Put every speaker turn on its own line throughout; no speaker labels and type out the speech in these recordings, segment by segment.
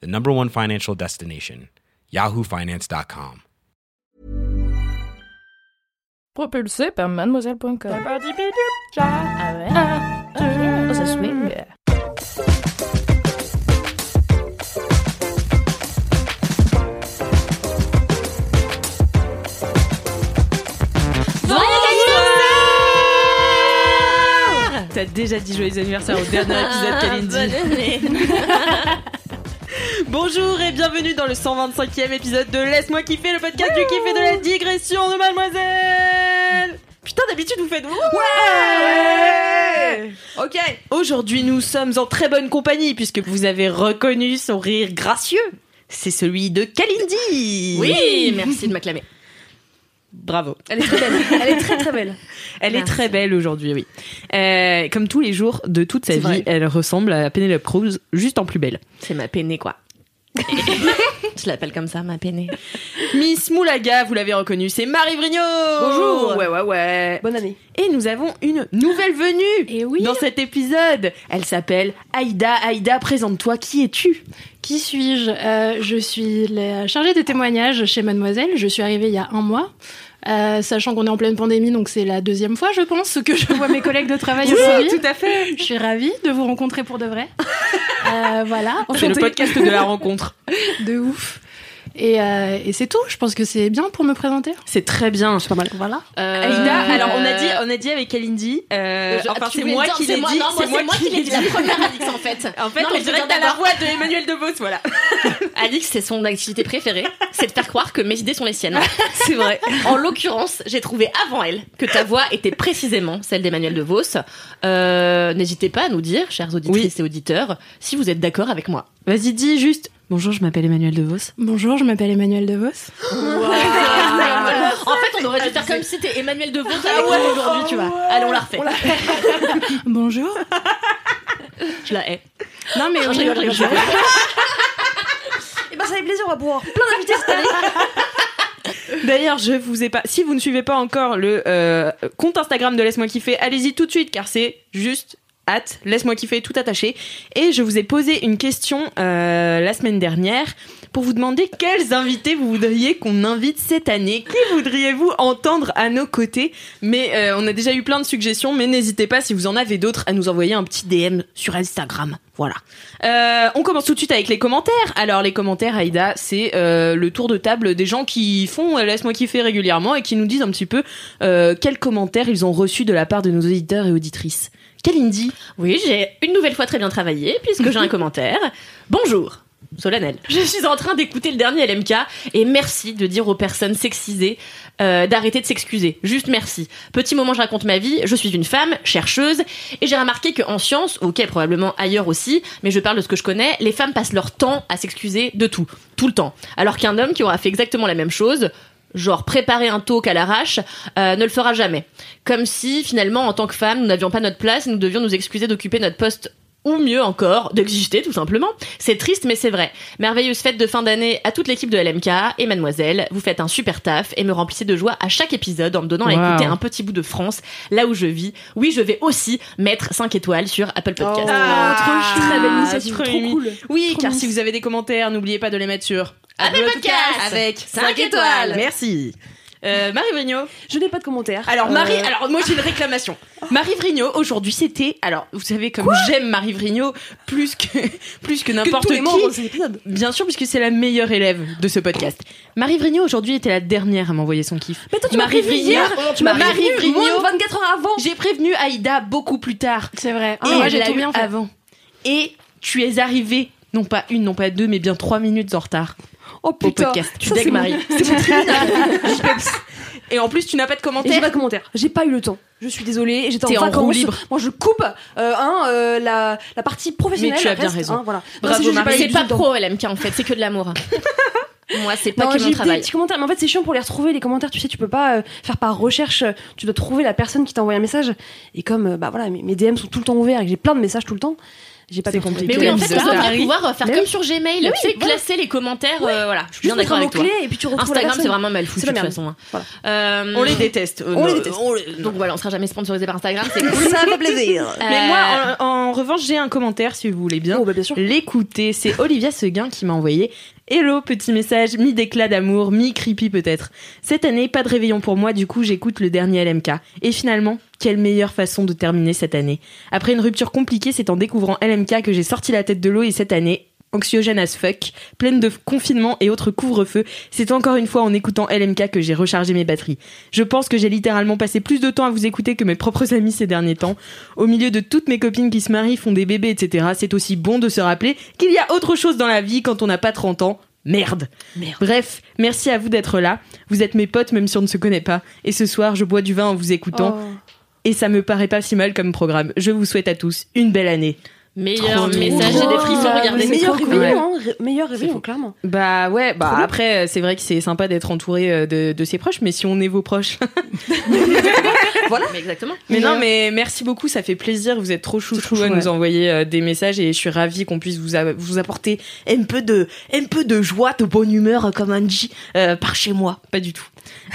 the number one financial destination, yahoofinance.com.
Propulsé par mademoiselle.com. Ah.
T'as déjà dit joyeux anniversaire au dernier épisode Kalindi. Bonjour et bienvenue dans le 125e épisode de Laisse-moi kiffer, le podcast du kiff et de la digression de Mademoiselle. Putain, d'habitude vous faites ouais. Ok. Aujourd'hui, nous sommes en très bonne compagnie puisque vous avez reconnu son rire gracieux. C'est celui de Kalindi.
Oui, merci de m'acclamer.
Bravo.
Elle est très belle. Elle est très très belle.
Elle est très belle aujourd'hui, oui. Euh, comme tous les jours de toute sa vie,
vrai.
elle ressemble à Penelope Cruz, juste en plus belle.
C'est ma peinée quoi. Je l'appelle comme ça, ma peinée.
Miss Moulaga, vous l'avez reconnue, c'est Marie Vrigno
Bonjour.
Ouais, ouais, ouais.
Bonne année.
Et nous avons une nouvelle venue
Et oui.
dans cet épisode. Elle s'appelle Aïda. Aïda, présente-toi, qui es-tu?
Qui suis-je? Euh, Je suis la chargée de témoignages chez Mademoiselle. Je suis arrivée il y a un mois. Euh, sachant qu'on est en pleine pandémie, donc c'est la deuxième fois, je pense, que je vois mes collègues de travail aujourd'hui.
tout à fait.
Je suis ravie de vous rencontrer pour de vrai. Euh, voilà,
C'est le podcast de la rencontre.
de ouf. Et, euh, et c'est tout. Je pense que c'est bien pour me présenter.
C'est très bien.
C'est pas mal. Voilà.
Aïda, alors on a dit, on a dit avec Kalindi, euh,
Je-
enfin c'est moi qui
c'est
l'ai
moi-
dit,
c'est moi qui l'ai dit. La première Alix en fait.
En fait,
Non,
on dirait t'as la voix de Emmanuel DeVos, voilà.
Alix, c'est son activité préférée, c'est de faire croire que mes idées sont les siennes.
C'est vrai.
En l'occurrence, j'ai trouvé avant elle que ta voix était précisément celle d'Emmanuel De Vos. Euh, N'hésitez pas à nous dire, chers auditrices et auditeurs, si vous êtes d'accord avec moi.
Vas-y, dis juste. Bonjour, je m'appelle Emmanuel DeVos.
Bonjour, je m'appelle Emmanuel DeVos.
en fait, on aurait dû faire comme si t'es Emmanuel De Vos avec nous aujourd'hui, tu vois. Allez, on la refait.
Bonjour.
Je la hais.
Non mais
rigole, je rigole, je rigole.
Et ben ça fait plaisir, on va pouvoir plein d'invités cette année.
D'ailleurs, je vous ai pas. Si vous ne suivez pas encore le euh, compte Instagram de Laisse-moi kiffer, allez-y tout de suite car c'est juste hâte. Laisse-moi kiffer tout attaché. Et je vous ai posé une question euh, la semaine dernière pour vous demander quels invités vous voudriez qu'on invite cette année. Qui voudriez-vous entendre à nos côtés? Mais euh, on a déjà eu plein de suggestions, mais n'hésitez pas si vous en avez d'autres à nous envoyer un petit DM sur Instagram. Voilà. Euh, on commence tout de suite avec les commentaires. Alors les commentaires, Aïda, c'est euh, le tour de table des gens qui font euh, Laisse-moi kiffer régulièrement et qui nous disent un petit peu euh, quels commentaires ils ont reçus de la part de nos auditeurs et auditrices. Kalindi
Oui, j'ai une nouvelle fois très bien travaillé puisque j'ai un commentaire. Bonjour. Solennel. Je suis en train d'écouter le dernier LMK et merci de dire aux personnes sexisées euh, d'arrêter de s'excuser. Juste merci. Petit moment, je raconte ma vie. Je suis une femme, chercheuse, et j'ai remarqué qu'en science, ok, probablement ailleurs aussi, mais je parle de ce que je connais, les femmes passent leur temps à s'excuser de tout, tout le temps. Alors qu'un homme qui aura fait exactement la même chose, genre préparer un talk à l'arrache, euh, ne le fera jamais. Comme si finalement, en tant que femme, nous n'avions pas notre place et nous devions nous excuser d'occuper notre poste ou mieux encore, d'exister tout simplement. C'est triste mais c'est vrai. Merveilleuse fête de fin d'année à toute l'équipe de LMK et mademoiselle, vous faites un super taf et me remplissez de joie à chaque épisode en me donnant à
Wow.
écouter un petit bout de France, là où je vis. Oui, je vais aussi mettre 5 étoiles sur Apple Podcast.
Ah,
trop chou.
très belle
Ah,
initiative,
trop
trop cool. Oui,
Trop
car si vous avez des commentaires, n'oubliez pas de les mettre sur
Apple Podcast.
avec
Cinq
5
étoiles.
Merci. Euh, Marie Vrigno.
Je n'ai pas de commentaires.
Alors Marie,
Euh,
alors moi j'ai une réclamation. Marie Vrigno aujourd'hui c'était alors vous savez comme j'aime Marie Vrigno plus que plus que n'importe qui. Bien sûr puisque c'est la meilleure élève de ce podcast. Marie Vrigno aujourd'hui était la dernière à m'envoyer son kiff.
Mais toi, tu m'as
Marie Vrigno.
Tu m'as
Marie Vrigno.
moins de 24 heures avant.
J'ai prévenu Aïda beaucoup plus tard.
C'est vrai.
Et
moi,
elle
j'ai tout bien fait.
avant. Et tu es arrivée non pas une, non pas deux, mais bien trois minutes en retard
Oh
au
putain.
podcast.
Tu
Ça,
Marie.
C'est mon tribunal.
Et en plus, tu n'as pas de
Et j'ai pas de commentaire. J'ai pas eu le temps. Je suis désolée. J'étais
T'es
en
en
vacances.
roue libre.
Moi, je coupe euh, hein, euh, la, la partie professionnelle.
Mais tu as bien
reste,
raison.
hein, voilà.
Bravo, Marie.
C'est pas
temps.
pro LMK en fait, c'est que de l'amour. Moi, c'est pas
Non,
que
j'ai
mon
des
travail.
petits commentaires, mais en fait c'est chiant pour les retrouver les commentaires. Tu sais, tu peux pas euh, faire par recherche. euh, Tu dois trouver la personne qui t'a envoyé un message. Et comme euh, bah voilà, mes, mes DM sont tout le temps ouverts et que j'ai plein de messages tout le temps, j'ai pas retrouver.
compliqué.
Mais oui, en fait, on devrait pouvoir euh, faire
Mais
comme
oui.
sur Gmail,
Mais
tu
oui,
sais,
voilà.
classer les commentaires. euh, voilà, je suis bien d'accord avec toi.
et puis tu retrouves
Instagram, c'est vraiment mal foutu
C'est
de toute façon. hein.
Voilà.
Euh,
On les déteste. Euh,
On les déteste.
on les-
Donc voilà, on sera jamais sponsorisé par Instagram, c'est cool.
Ça fait plaisir.
Mais moi, en, en revanche, j'ai un commentaire si vous voulez bien.
Oh bah.
L'écouter, c'est Olivia Seguin qui m'a envoyé Hello, petit message, mi-d'éclat d'amour, mi-creepy peut-être. Cette année, pas de réveillon pour moi, du coup j'écoute le dernier LMK. Et finalement, quelle meilleure façon de terminer cette année. Après une rupture compliquée, c'est en découvrant LMK que j'ai sorti la tête de l'eau et cette année, anxiogène as fuck, pleine de confinement et autres couvre-feu, c'est encore une fois en écoutant LMK que j'ai rechargé mes batteries. Je pense que j'ai littéralement passé plus de temps à vous écouter que mes propres amis ces derniers temps. Au milieu de toutes mes copines qui se marient, font des bébés, etc., c'est aussi bon de se rappeler qu'il y a autre chose dans la vie quand on n'a pas 30 ans. Merde.
Merde.
Bref, merci à vous d'être là. Vous êtes mes potes même si on ne se connaît pas. Et ce soir, je bois du vin en vous écoutant.
Oh.
Et ça me paraît pas si mal comme programme. Je vous souhaite à tous une belle année.
Meilleur
Trop
message, j'ai des frissons, regardez.
meilleur réveillon, hein, meilleur réveillon, clairement.
Bah ouais, bah
Trop
après, euh, c'est vrai que c'est sympa d'être entouré euh, de, de ses proches, mais si on est vos proches.
Mais exactement.
Mais non,
Ouais.
mais merci beaucoup, ça fait plaisir. Vous êtes trop chouchou à
chou,
nous envoyer euh, des messages et je suis ravie qu'on puisse vous, vous apporter un peu de, un peu de joie, de bonne humeur, comme dit, euh, par chez moi. Pas du tout.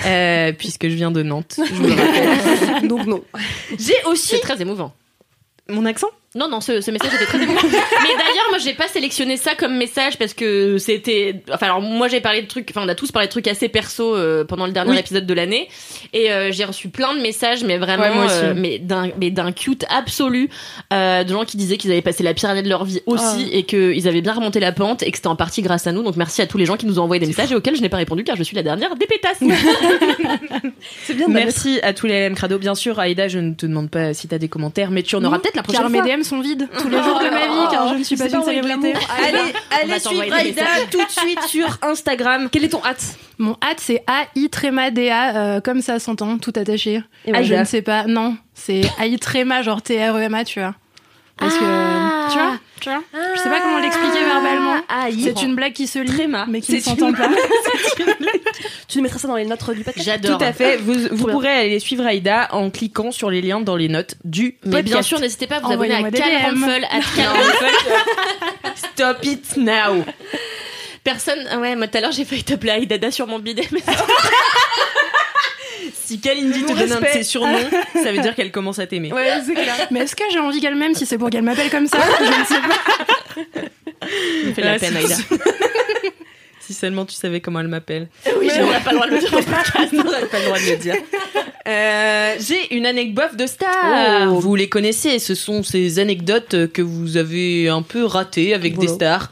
Euh, puisque je viens de Nantes. je vous le rappelle.
Donc non.
J'ai aussi
C'est très émouvant.
mon accent?
Non, non, ce, ce message était très émouvant. Mais d'ailleurs, moi, j'ai pas sélectionné ça comme message parce que c'était. Enfin, alors, moi, j'ai parlé de trucs. Enfin, on a tous parlé de trucs assez perso euh, pendant le dernier
Oui.
épisode de l'année. Et euh, j'ai reçu plein de messages, mais vraiment.
Ouais,
euh, mais d'un mais d'un cute absolu. euh, de gens qui disaient qu'ils avaient passé la pire année de leur vie aussi
Ah.
et qu'ils avaient bien remonté la pente et que c'était en partie grâce à nous. Donc, merci à tous les gens qui nous ont envoyé des messages et auxquels je n'ai pas répondu car je suis la dernière des pétasses.
C'est bien.
Merci à tous les LM Crado. Bien sûr, Aïda, je ne te demande pas si t'as des commentaires, mais tu en auras peut-être la prochaine fois.
DM sont vides tous les jours de ma vie, car je ne suis pas une célébrité.
Allez, allez suivre Aïda tout de suite sur Instagram.
Quel est ton hâte?
Mon hâte, c'est AI tréma DA, euh, comme ça s'entend, tout attaché. Ah, je ne sais pas, non, c'est AI tréma, genre T-R-E-M-A, tu vois. Parce
Ah.
que, tu vois, tu vois, je sais pas comment l'expliquer verbalement. C'est une blague qui se lit,
Tréma.
mais qui ne
C'est
s'entend
une
pas.
Tu mettras ça dans les notes du podcast.
J'adore.
Tout à fait. Vous, pourrez aller suivre Aïda en cliquant sur les liens dans les notes du
Mais bien
podcast.
sûr, n'hésitez pas à vous abonner à
Envoyez-moi des
Cal
DM.
Ruffle, at Cal Ruffle.
Stop it now.
Personne. ah Ouais, moi tout à l'heure j'ai failli t'appeler Aïdada sur mon bidet, mais
Si Kalindi te donne un de ses surnoms, ça veut dire qu'elle commence à t'aimer.
Ouais, c'est clair.
Mais est-ce que j'ai envie qu'elle m'aime si c'est pour qu'elle m'appelle comme ça Je ne sais pas.
me fait de la
Ah,
peine,
si-
Aïda.
Si seulement tu savais comment elle m'appelle.
Oui, on n'a pas le droit de le dire podcast.
Pas le droit de le dire. Euh, J'ai une anecdote de star.
Oh.
Vous les connaissez, ce sont ces anecdotes que vous avez un peu ratées avec
Voilà.
des stars.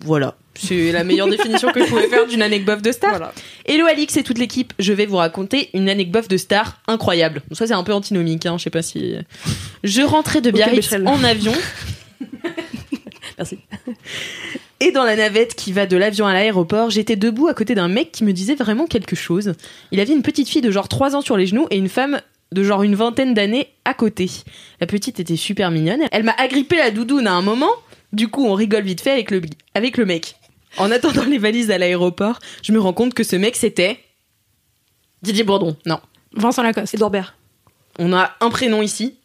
Voilà. C'est la meilleure définition que je pouvais faire d'une anecdote de star.
Voilà.
Hello Alix et toute l'équipe, je vais vous raconter une anecdote de star incroyable. Bon, ça c'est un peu antinomique, hein, je sais pas si... Je rentrais de Biarritz en avion.
Merci.
Et dans la navette qui va de l'avion à l'aéroport, j'étais debout à côté d'un mec qui me disait vraiment quelque chose. Il avait une petite fille de genre 3 ans sur les genoux et une femme de genre une vingtaine d'années à côté. La petite était super mignonne. Elle m'a agrippé la doudoune à un moment. Du coup, on rigole vite fait avec le, avec le mec. En attendant les valises à l'aéroport, je me rends compte que ce mec c'était...
Didier Bourdon.
Vincent Lacoste.
Edouard Baird.
On a un prénom ici.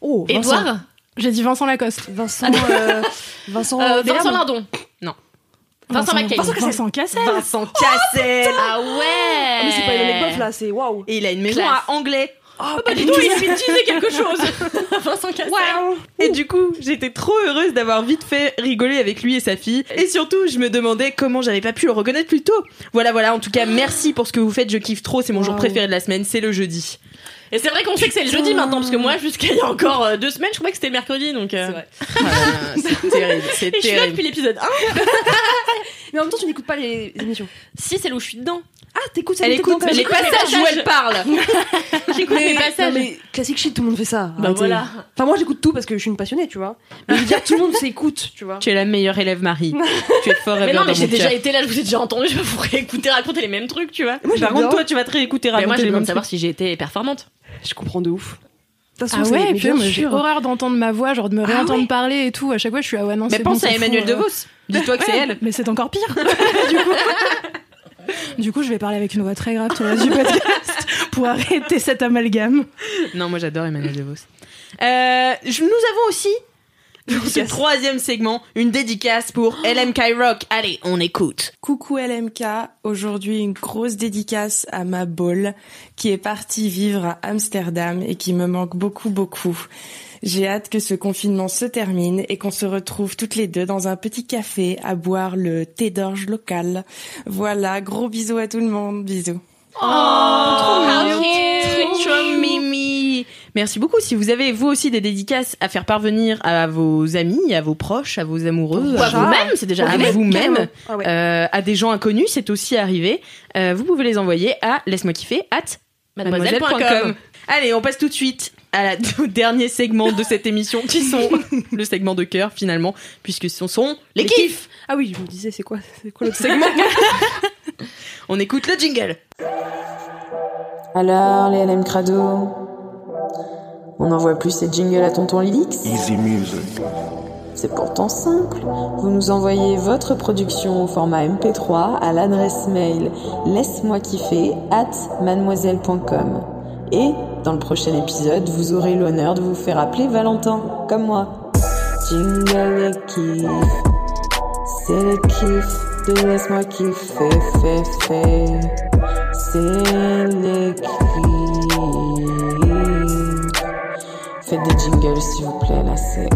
Oh, Vincent.
Edouard
J'ai dit Vincent Lacoste.
Vincent. euh, Vincent.
euh. Vincent Lardon.
Non.
Vincent.
Vincent, Vincent Cassel.
Vincent Cassel
Ah ouais
Ah, mais c'est pas une anecdote là, c'est waouh.
Et il a une maison
Classe.
à Anglais.
Oh,
Pas du tout, il suffit de utiliser quelque chose. Vincent Cassel.
Et du coup, j'étais trop heureuse d'avoir vite fait rigoler avec lui et sa fille. Et surtout, je me demandais comment j'avais pas pu le reconnaître plus tôt. Voilà, voilà. En tout cas, merci pour ce que vous faites. Je kiffe trop. C'est mon jour
Wow.
préféré de la semaine. C'est le jeudi.
Et c'est vrai qu'on sait que c'est le jeudi maintenant, parce que moi, jusqu'à il y a encore euh, deux semaines, je croyais que c'était le mercredi, donc. euh,
C'est terrible. C'est
Et je suis là
terrible.
depuis l'épisode 1.
Mais Mais en même temps, tu n'écoutes pas les émissions.
Si, c'est là où je suis dedans.
Ah, t'écoutes
Elle écoute les passages où elle parle.
J'écoute les
Non,
passages.
mais classique shit, tout le monde fait ça.
Bah
Arrêtez.
voilà.
Enfin, moi, j'écoute tout parce que je suis une passionnée, tu vois. Mais je veux dire, tout le monde s'écoute, tu vois.
Tu es la meilleure élève, Marie. tu es forever
Mais non, mais j'ai déjà été là, je vous ai déjà entendu, je vais vous réécouter raconter les mêmes trucs, tu vois.
Moi,
Par contre, toi, tu vas te réécouter
Mais moi,
raconter
j'ai
le
besoin
même
de savoir si j'ai été performante.
Je comprends de ouf. De toute
Ah
façon,
ouais,
bien
moi j'ai horreur d'entendre ma voix, genre de me
Ah
réentendre
ouais.
parler et tout. À chaque fois, je suis ah ouais non.
Mais
c'est
pense
bon,
à Emmanuel
euh.
Vos. Dis-toi que c'est
Ouais,
elle.
Mais c'est encore pire. du, coup... du coup, je vais parler avec une voix très grave tout le reste du podcast pour arrêter cet amalgame.
Non, moi j'adore Emmanuel De Vos. Euh, nous avons aussi dans ce troisième segment une dédicace pour LMK Rock. Allez, on écoute.
Coucou LMK, aujourd'hui une grosse dédicace à ma bolle qui est partie vivre à Amsterdam et qui me manque beaucoup beaucoup. J'ai hâte que ce confinement se termine et qu'on se retrouve toutes les deux dans un petit café à boire le thé d'orge local. Voilà, gros bisous à tout le monde, bisous.
Oh,
mignon.
Trop mimi. Merci beaucoup. Si vous avez vous aussi des dédicaces à faire parvenir à vos amis, à vos proches, à vos amoureux,
Ou à
à
vous-même, c'est déjà
à
arrivé.
vous-même,
Ah ouais.
euh, à des gens inconnus, c'est aussi arrivé. Euh, vous pouvez les envoyer à laisse-moi kiffer at mademoiselle.com. Allez, on passe tout de suite à la, au dernier segment de cette émission, qui sont le segment de cœur finalement, puisque ce sont les, kiffs.
Ah oui, je me disais, c'est quoi, c'est quoi l'autre segment
On écoute le jingle.
Alors, les LM Crado On n'envoie plus ces jingles à tonton Lilix
Easy music.
C'est pourtant simple. Vous nous envoyez votre production au format MP3 à l'adresse mail laisse-moi kiffer at mademoiselle.com. Et, dans le prochain épisode, vous aurez l'honneur de vous faire appeler Valentin, comme moi. Jingle et kiff. C'est le kiff de laisse-moi kiffer, fait, fait. C'est les kiffs. Faites des jingles s'il vous plaît, là c'est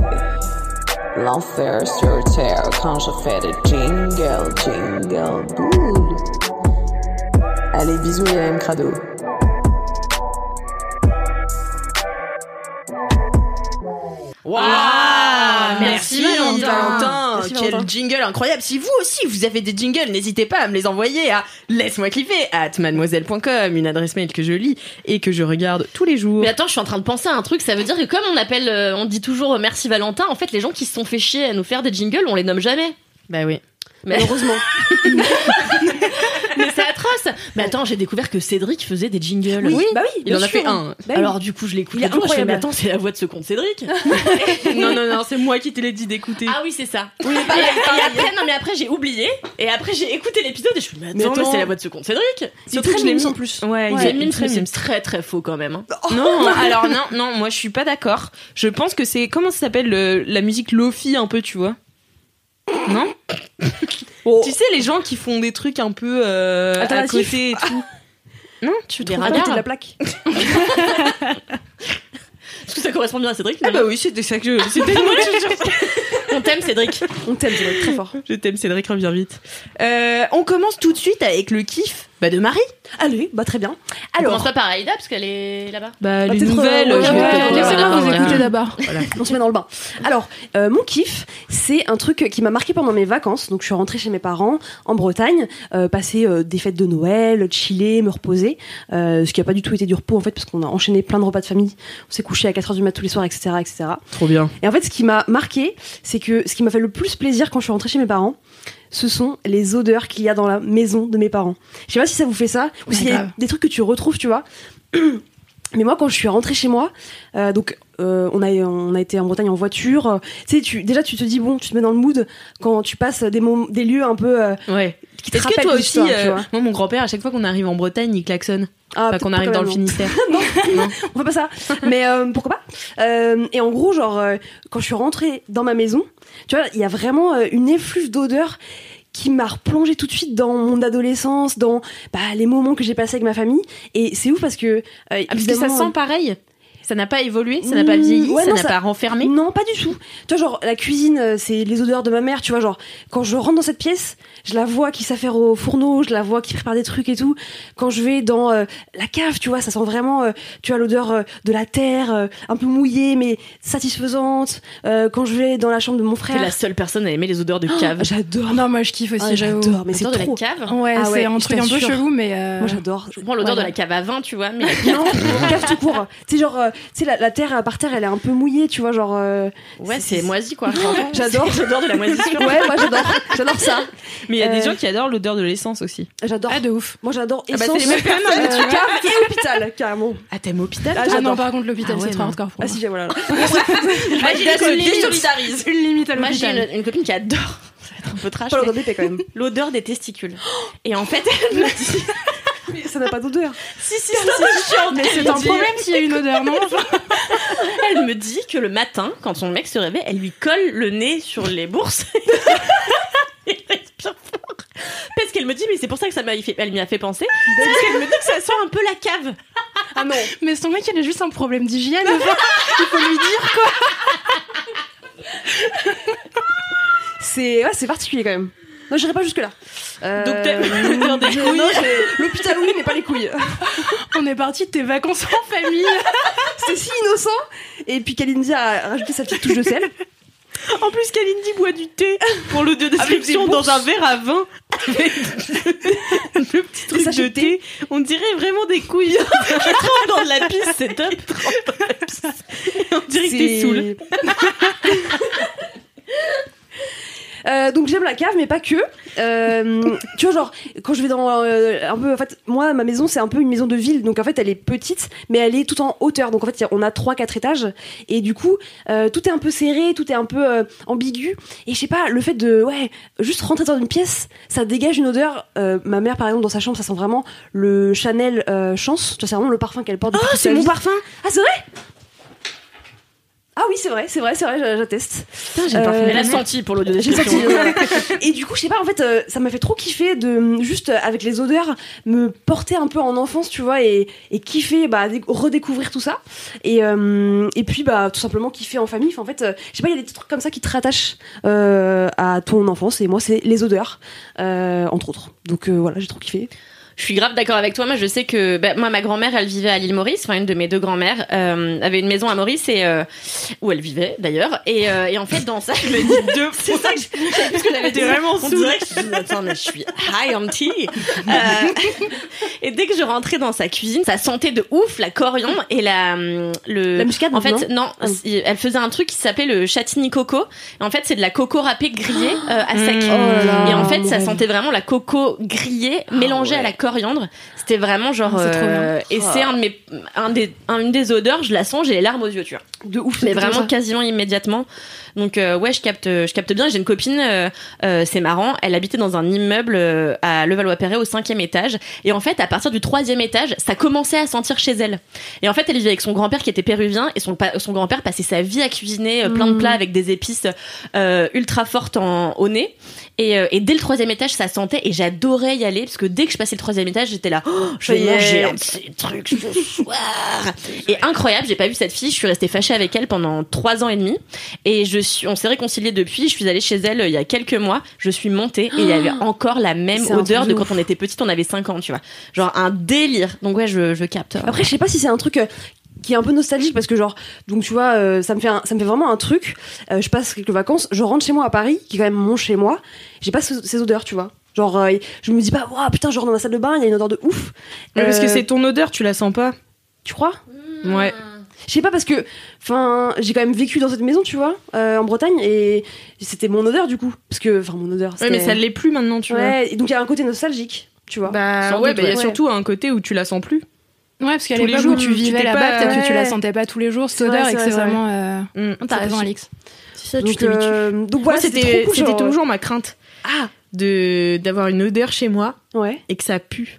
l'enfer sur terre quand je fais des jingles, jingle, boule. Allez, bisous les M Crado.
Merci,
Valentin,
Valentin.
Merci,
Quel
Valentin.
jingle incroyable Si vous aussi vous avez des jingles, n'hésitez pas à me les envoyer à laisse-moi kiffer at mademoiselle.com, une adresse mail que je lis et que je regarde tous les jours.
Mais attends, je suis en train de penser à un truc. Ça veut dire que comme on appelle, euh, on dit toujours euh, merci Valentin. En fait, les gens qui se sont fait chier à nous faire des jingles, on les nomme jamais.
Bah oui.
Mais,
Heureusement.
mais c'est Mais attends, j'ai découvert que Cédric faisait des jingles.
Oui, bah oui.
Il en a fait un.
Bah oui.
Alors du coup, je l'écoute.
Il
je fais, mais attends, c'est la voix de ce compte Cédric.
non, non, non, c'est moi qui te l'ai dit d'écouter.
Ah oui, c'est ça. et après, non mais après j'ai oublié. Et après j'ai écouté l'épisode et je me suis dit, mais attends, c'est la voix de ce compte Cédric.
C'est
Surtout
très
que je l'ai
mime
mis-
en plus.
Ouais, il
C'est
très
très très faux quand même. hein.
Non, alors non, non, moi je suis pas d'accord. Je pense que c'est comment ça s'appelle le- la musique lofi un peu, tu vois? Non? Tu sais les gens qui font des trucs un peu euh, à côté et tout. Non, tu
Des
trouves pas
de la plaque.
Est-ce que ça correspond bien à Cédric
Ah bah oui, c'était ça que je. C'était moi
On t'aime Cédric.
On t'aime, c'est très fort.
Je t'aime, Cédric, reviens vite. Euh, on commence tout de suite avec le kiff bah, de Marie.
Allez, bah très bien.
On
Alors,
commence pas par Aïda parce qu'elle est là-bas.
Bah,
Bah,
les
peut-être,
nouvelles.
euh, ouais,
peut-être-
ouais,
Laissez-moi
voilà,
vous
voilà.
écouter d'abord.
on se met dans le bain. Alors, euh, mon kiff, c'est un truc qui m'a marqué pendant mes vacances. Donc, je suis rentrée chez mes parents en Bretagne, euh, passer euh, des fêtes de Noël, chiller, me reposer. Euh, ce qui a pas du tout été du repos en fait, parce qu'on a enchaîné plein de repas de famille. On s'est couché à 4h du mat tous les soirs, etc., etc.
Trop bien.
Et en fait, ce qui m'a marqué, c'est que ce qui m'a fait le plus plaisir quand je suis rentrée chez mes parents, ce sont les odeurs qu'il y a dans la maison de mes parents. Je sais pas si ça vous fait ça, ou s'il y a
grave.
des trucs que tu retrouves, tu vois. Mais moi, quand je suis rentrée chez moi, euh, donc euh, on a on a été en Bretagne en voiture. euh, tu sais, tu déjà tu te dis bon, tu te mets dans le mood quand tu passes des lieux un peu
Ouais.
qui te
Est-ce que
rappellent
toi aussi, moi mon grand-père, à chaque fois qu'on arrive en Bretagne, il klaxonne.
Ah,
Pas qu'on arrive dans le
même, non.
Finistère.
non, on fait pas ça. Mais pourquoi pas Et en gros, genre, quand je suis rentrée dans ma maison, tu vois, il y a vraiment une effluve d'odeur qui m'a replongé tout de suite dans mon adolescence, dans bah, les moments que j'ai passés avec ma famille. Et c'est ouf parce que, euh,
Ah, parce que ça sent pareil. Ça n'a pas évolué, ça n'a pas vieilli,
Ouais,
ça n'a
ça-
pas renfermé?
Non, pas du tout. Tu vois, genre, la cuisine, euh, c'est les odeurs de ma mère, tu vois, genre, quand je rentre dans cette pièce, je la vois qui s'affaire au fourneau, je la vois qui prépare des trucs et tout. Quand je vais dans euh, la cave, tu vois, ça sent vraiment, euh, tu vois, l'odeur euh, de la terre, euh, un peu mouillée, mais satisfaisante. Euh, quand je vais dans la chambre de mon
T'es
frère,
la seule personne à aimer les odeurs de cave.
j'adore.
Non, moi je kiffe aussi,
Ah,
j'avoue.
j'adore, mais c'est
L'odeur de
trop.
la cave?
Ouais,
Ah ouais,
c'est un truc un peu chelou, mais. euh,
Moi, j'adore.
Je comprends l'odeur
Ouais,
de la cave à vin, tu vois, mais la cave.
Non, cave tout court. Tu sais, genre, euh, tu sais, la, la terre par terre, elle est un peu mouillée, tu vois, genre. euh,
Ouais, c'est moisi quoi.
J'adore.
J'adore de la moisissure.
Ouais, moi j'adore. J'adore ça.
Mais il y a des
Euh,
gens qui adorent l'odeur de l'essence aussi.
J'adore.
Ah, de ouf.
Moi j'adore
Ah bah,
essence,
c'est les mêmes personnes,
euh,
tu
et hôpital, carrément.
Ah, t'aimes hôpital
Ah,
Ah non,
j'adore.
par contre, l'hôpital,
Ah
c'est trop hardcore pour
Ah
moi.
si, voilà.
Une
a limit.
désolidarise.
Une limite à
Moi, j'ai
l'hôpital.
une, copine qui adore. Ça va être un peu trash.
L'odeur
des testicules. Et en fait, elle me dit.
Mais ça n'a pas d'odeur.
Si, si, c'est chiant.
Mais c'est un problème s'il y a une odeur, non
Elle me dit que le matin, quand son mec se réveille, elle lui colle le nez sur les bourses. Il respire fort. Parce qu'elle me dit, mais c'est pour ça que ça m'a fait, elle m'y a fait penser. C'est parce qu'elle me dit que ça sent un peu la cave.
Ah non.
Mais son mec, il a juste un problème d'hygiène. il faut lui dire quoi.
C'est ouais, c'est particulier quand même. Non, j'irai pas jusque là. Euh,
Donc, t'aimes l'odeur des couilles
L'hôpital oui, mais pas les couilles.
On est parti de tes vacances en famille.
C'était si innocent. Et puis Kalindi a rajouté sa petite touche de sel.
En plus, Kalindi boit du thé pour l'audio
Avec
description
des
dans un verre à vin. Avec le petit truc de thé. On dirait vraiment des couilles.
Trempe dans de la pisse, c'est top.
On dirait que t'es
C'est-
saoul.
Euh, donc j'aime la cave mais pas que. Euh, tu vois genre quand je vais dans euh, un peu en fait moi ma maison c'est un peu une maison de ville. Donc en fait elle est petite mais elle est tout en hauteur. Donc en fait on a trois quatre étages. Et du coup tout est un peu serré tout est un peu ambigu. Et je sais pas le fait de ouais juste rentrer dans une pièce ça dégage une odeur. Ma mère par exemple dans sa chambre ça sent vraiment le Chanel Chance. Tu vois c'est vraiment le parfum qu'elle porte toute sa vie.
parfum.
ah c'est vrai? Ah oui c'est vrai c'est vrai c'est vrai j'a- j'atteste
j'ai le parfum
Euh,
Elle a senti pour l'audio
j'ai
description.
Et du coup, je sais pas, en fait, euh, ça m'a fait trop kiffer de juste euh, avec les odeurs me porter un peu en enfance, tu vois, et, et kiffer, bah, dé- redécouvrir tout ça. Et, euh, et puis, bah, tout simplement kiffer en famille. Enfin, en fait, euh, je sais pas, il y a des petits trucs comme ça qui te rattachent euh, à ton enfance. Et moi, c'est les odeurs, euh, entre autres. Donc euh, voilà, j'ai trop kiffé.
Je suis grave d'accord avec toi. Moi, je sais que bah, moi, ma grand-mère, elle vivait à l'île Maurice. Enfin, une de mes deux grand-mères euh, avait une maison à Maurice et euh, où elle vivait d'ailleurs. Et, euh, et en fait, dans ça, je me dis deux. C'est ça que je, je sais plus ce que j'avais dit.
vraiment
On
saoule.
dirait que je dis, attends, mais je suis high on tea. Euh, et dès que je rentrais dans sa cuisine, ça sentait de ouf la coriandre et la hum, le.
La muscade,
En fait,
non. Ah.
Elle faisait un truc qui s'appelait le chatini coco. Et en fait, c'est de la coco râpée grillée euh, à sec.
Oh là
Et en fait, ça sentait vraiment la coco grillée mélangée
ouais.
à la coriandre. C'était vraiment genre.
Ah,
euh, et c'est un de mes, un des, un- une des odeurs. Je la sens, j'ai les larmes aux yeux, tu vois.
De ouf.
Mais vraiment
ça.
quasiment immédiatement. Donc euh, ouais, je capte, je capte bien. J'ai une copine, euh, c'est marrant. Elle habitait dans un immeuble à Levallois-Perret au cinquième étage. Et en fait, à partir du troisième étage, ça commençait à sentir chez elle. Et en fait, elle vivait avec son grand-père qui était péruvien et son, son grand-père passait sa vie à cuisiner plein de
Mm.
plats avec des épices ultra fortes en, au nez. Et, euh, et dès le troisième étage, ça sentait et j'adorais y aller parce que dès que je passais le troisième étage, j'étais là, oh, je vais manger un de ces trucs ce soir. Et incroyable, j'ai pas vu cette fille. Je suis restée fâchée avec elle pendant trois ans et demi. Et je suis, on s'est réconciliés depuis. Je suis allée chez elle euh, il y a quelques mois. Je suis montée et il y avait encore la même odeur
truc
de quand on était petite. On avait 5 ans, tu vois. Genre un délire. Donc ouais, je, je capte.
Après, je sais pas si c'est un truc euh, qui est un peu nostalgique parce que genre, donc tu vois, euh, ça me fait un- ça me fait vraiment un truc. Euh, je passe quelques vacances, je rentre chez moi à Paris, qui est quand même mon chez moi. J'ai pas ce- ces odeurs, tu vois. Genre, euh, je me dis pas, waouh, putain, je rentre dans ma salle de bain, il y a une odeur de ouf.
Mais parce que c'est ton odeur, tu la sens pas.
Tu crois?
Ouais.
Je sais pas parce que, enfin, j'ai quand même vécu dans cette maison, tu vois, euh, en Bretagne, et c'était mon odeur du coup, parce que, enfin, mon odeur.
Ouais, mais ça l'est plus maintenant, tu vois.
Ouais, et donc il y a un côté nostalgique, tu vois.
Bah ouais, bah, il y a
ouais.
surtout un côté où tu la sens plus.
Ouais, parce qu'à l'époque où tu
tu
vivais là-bas, peut-être que tu la sentais pas tous les jours, cette odeur, et que c'est vraiment. euh,
Mm.
T'as raison, Alix.
Ça, tu
donc,
t'habitues.
euh, donc voilà,
c'était
cool, genre,
toujours ma crainte
Ah,
de d'avoir une odeur chez moi
ouais.
et que ça pue.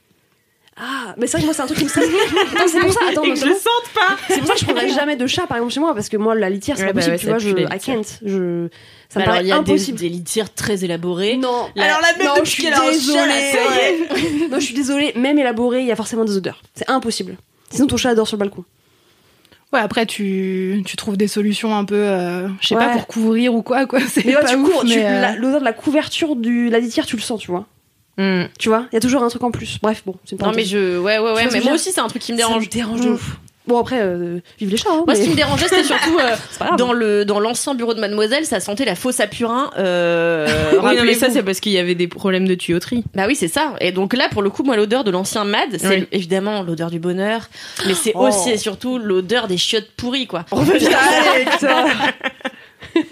Ah, mais c'est vrai que moi, c'est un truc qui me stresse. C'est pour ça, attends,
et que je le sente pas.
C'est pour ça que je prendrais jamais de chat par exemple chez moi parce que moi la litière c'est
Ouais,
pas
bah
possible
ouais,
tu vois je I can't je ça me
Alors,
paraît
il y a des,
impossible
des litières très élaborées.
non
La-
Alors la meuf
non
depuis
je suis désolée
ça
non je suis désolée même élaboré il y a forcément des odeurs c'est impossible sinon ton chat adore sur le balcon
Ouais, après, tu, tu trouves des solutions un peu, euh, je sais pas, pour couvrir ou quoi, quoi. C'est
Mais ouais,
pas
tu
ouf, mais, euh,
l'odeur de la couverture du la litière, tu le sens, tu vois.
Hmm.
Tu vois, il y a toujours un truc en plus. Bref, bon, c'est une
Non mais
parenthèse.
je ouais ouais ouais mais moi aussi c'est un truc qui me
Ça
dérange.
me dérange de
Mm.
ouf. Bon après, euh, vive les chats. Hein,
Moi,
mais-
ce qui me dérangeait, c'était surtout euh, dans le dans l'ancien bureau de Mademoiselle, ça sentait la fausse à purin. Euh,
Oui, non, mais ça, c'est parce qu'il y avait des problèmes de tuyauterie.
Bah oui, c'est ça. Et donc là, pour le coup, moi, l'odeur de l'ancien Mad, c'est
Oui.
évidemment l'odeur du bonheur, mais c'est
Oh.
aussi et surtout l'odeur des chiottes pourries, quoi.
Allez, putain.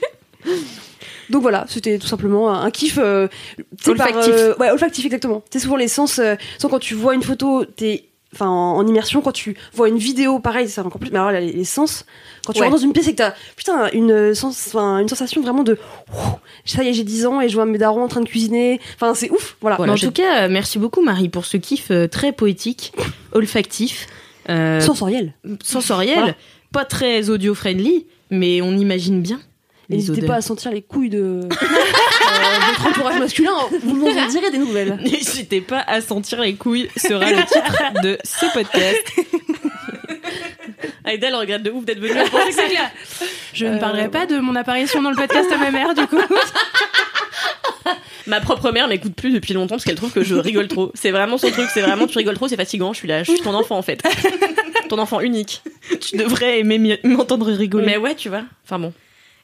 Donc voilà, c'était tout simplement un, kiff euh, tu sais, par,
Olfactif.
euh, ouais, olfactif exactement. C'est souvent les sens. euh, sans quand tu vois une photo, t'es enfin en, en immersion. Quand tu vois une vidéo, pareil, c'est encore plus. Mais alors là, les, les sens. Quand tu
Ouais.
rentres dans une pièce et que t'as putain une sens, enfin, une sensation vraiment de ça y est, j'ai 10 ans et je vois mes darons en train de cuisiner. Enfin, c'est ouf. Voilà.
En tout cas, euh, merci beaucoup Marie pour ce kiff euh, très poétique, olfactif, euh,
Sensoriel.
sensoriel,
Voilà.
pas très audio-friendly, mais on imagine bien
Et N'hésitez pas à sentir les couilles de euh, votre entourage masculin. Vous m'en direz des nouvelles.
N'hésitez pas à sentir les couilles sera le titre de ce podcast.
Aïda, elle regrette de ouf d'être venue.
Je ne
Euh,
parlerai pas de mon apparition dans le podcast à ma mère, du coup.
Ma propre mère m'écoute plus depuis longtemps parce qu'elle trouve que je rigole trop. C'est vraiment son truc. C'est vraiment tu rigoles trop, c'est fatigant. Je suis là, je suis ton enfant en fait. ton enfant unique.
tu devrais aimer m'entendre rigoler.
Mais ouais, tu vois. Enfin bon.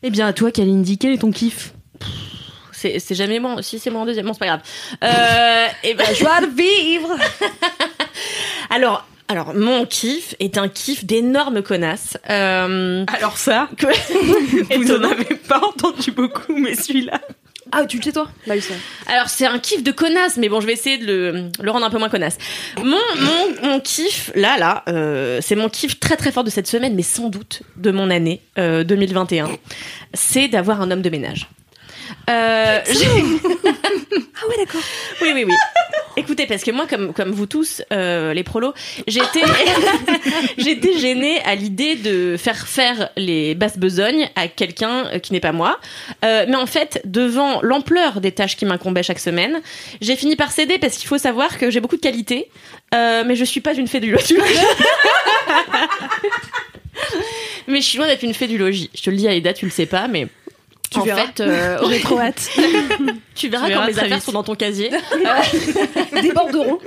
Eh bien, à toi, Kalindi, quel est ton kiff?
C'est c'est jamais moi. Si c'est moi en deuxième, bon, c'est pas grave. Euh, et ben,
Joie de vivre.
alors, alors, mon kiff est un kiff d'énorme connasse. Euh,
Alors ça,
que-
vous en
Étonnant.
avez pas entendu beaucoup, mais celui-là.
Ah, tu le sais toi Bah oui.
Alors c'est un kiff de connasse, mais bon, je vais essayer de le, le rendre un peu moins connasse. Mon mon mon kiff là là, euh, c'est mon kiff très très fort de cette semaine, mais sans doute de mon année euh, 2021. C'est d'avoir un homme de ménage. Euh,
Ah ouais, d'accord.
oui oui oui. Écoutez, parce que moi, comme comme vous tous, euh, les prolos, j'étais j'étais gênée à l'idée de faire faire les basses besognes à quelqu'un euh, qui n'est pas moi. Euh, mais en fait, devant l'ampleur des tâches qui m'incombaient chaque semaine, j'ai fini par céder parce qu'il faut savoir que j'ai beaucoup de qualités, mais je suis pas une fée du logis. mais je suis loin d'être une fée du logis. Je te le dis, Aïda, tu le sais pas, mais.
Tu
en
verras.
fait, euh,
trop hâte.
tu verras
Tu
quand mes affaires
vite.
sont dans ton casier.
Des borderons.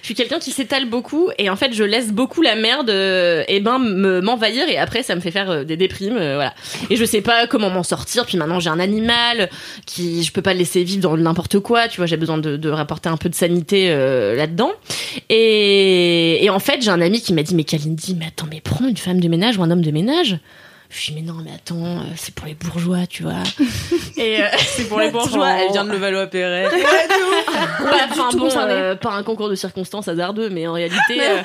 Je suis quelqu'un qui s'étale beaucoup et en fait je laisse beaucoup la merde euh, et ben me m'envahir et après ça me fait faire euh, des déprimes euh, voilà et je sais pas comment m'en sortir puis maintenant j'ai un animal qui je peux pas le laisser vivre dans n'importe quoi tu vois j'ai besoin de, de rapporter un peu de sanité euh, là dedans et, et en fait j'ai un ami qui m'a dit mais Kalindi mais attends mais prends une femme de ménage ou un homme de ménage? Je dis mais non mais attends euh, c'est pour les bourgeois tu vois et euh,
C'est pour les bourgeois, elle vient de Levallois-Perret.
Ouais, enfin bon, euh, pas un concours de circonstances hasardeux, mais en réalité. euh,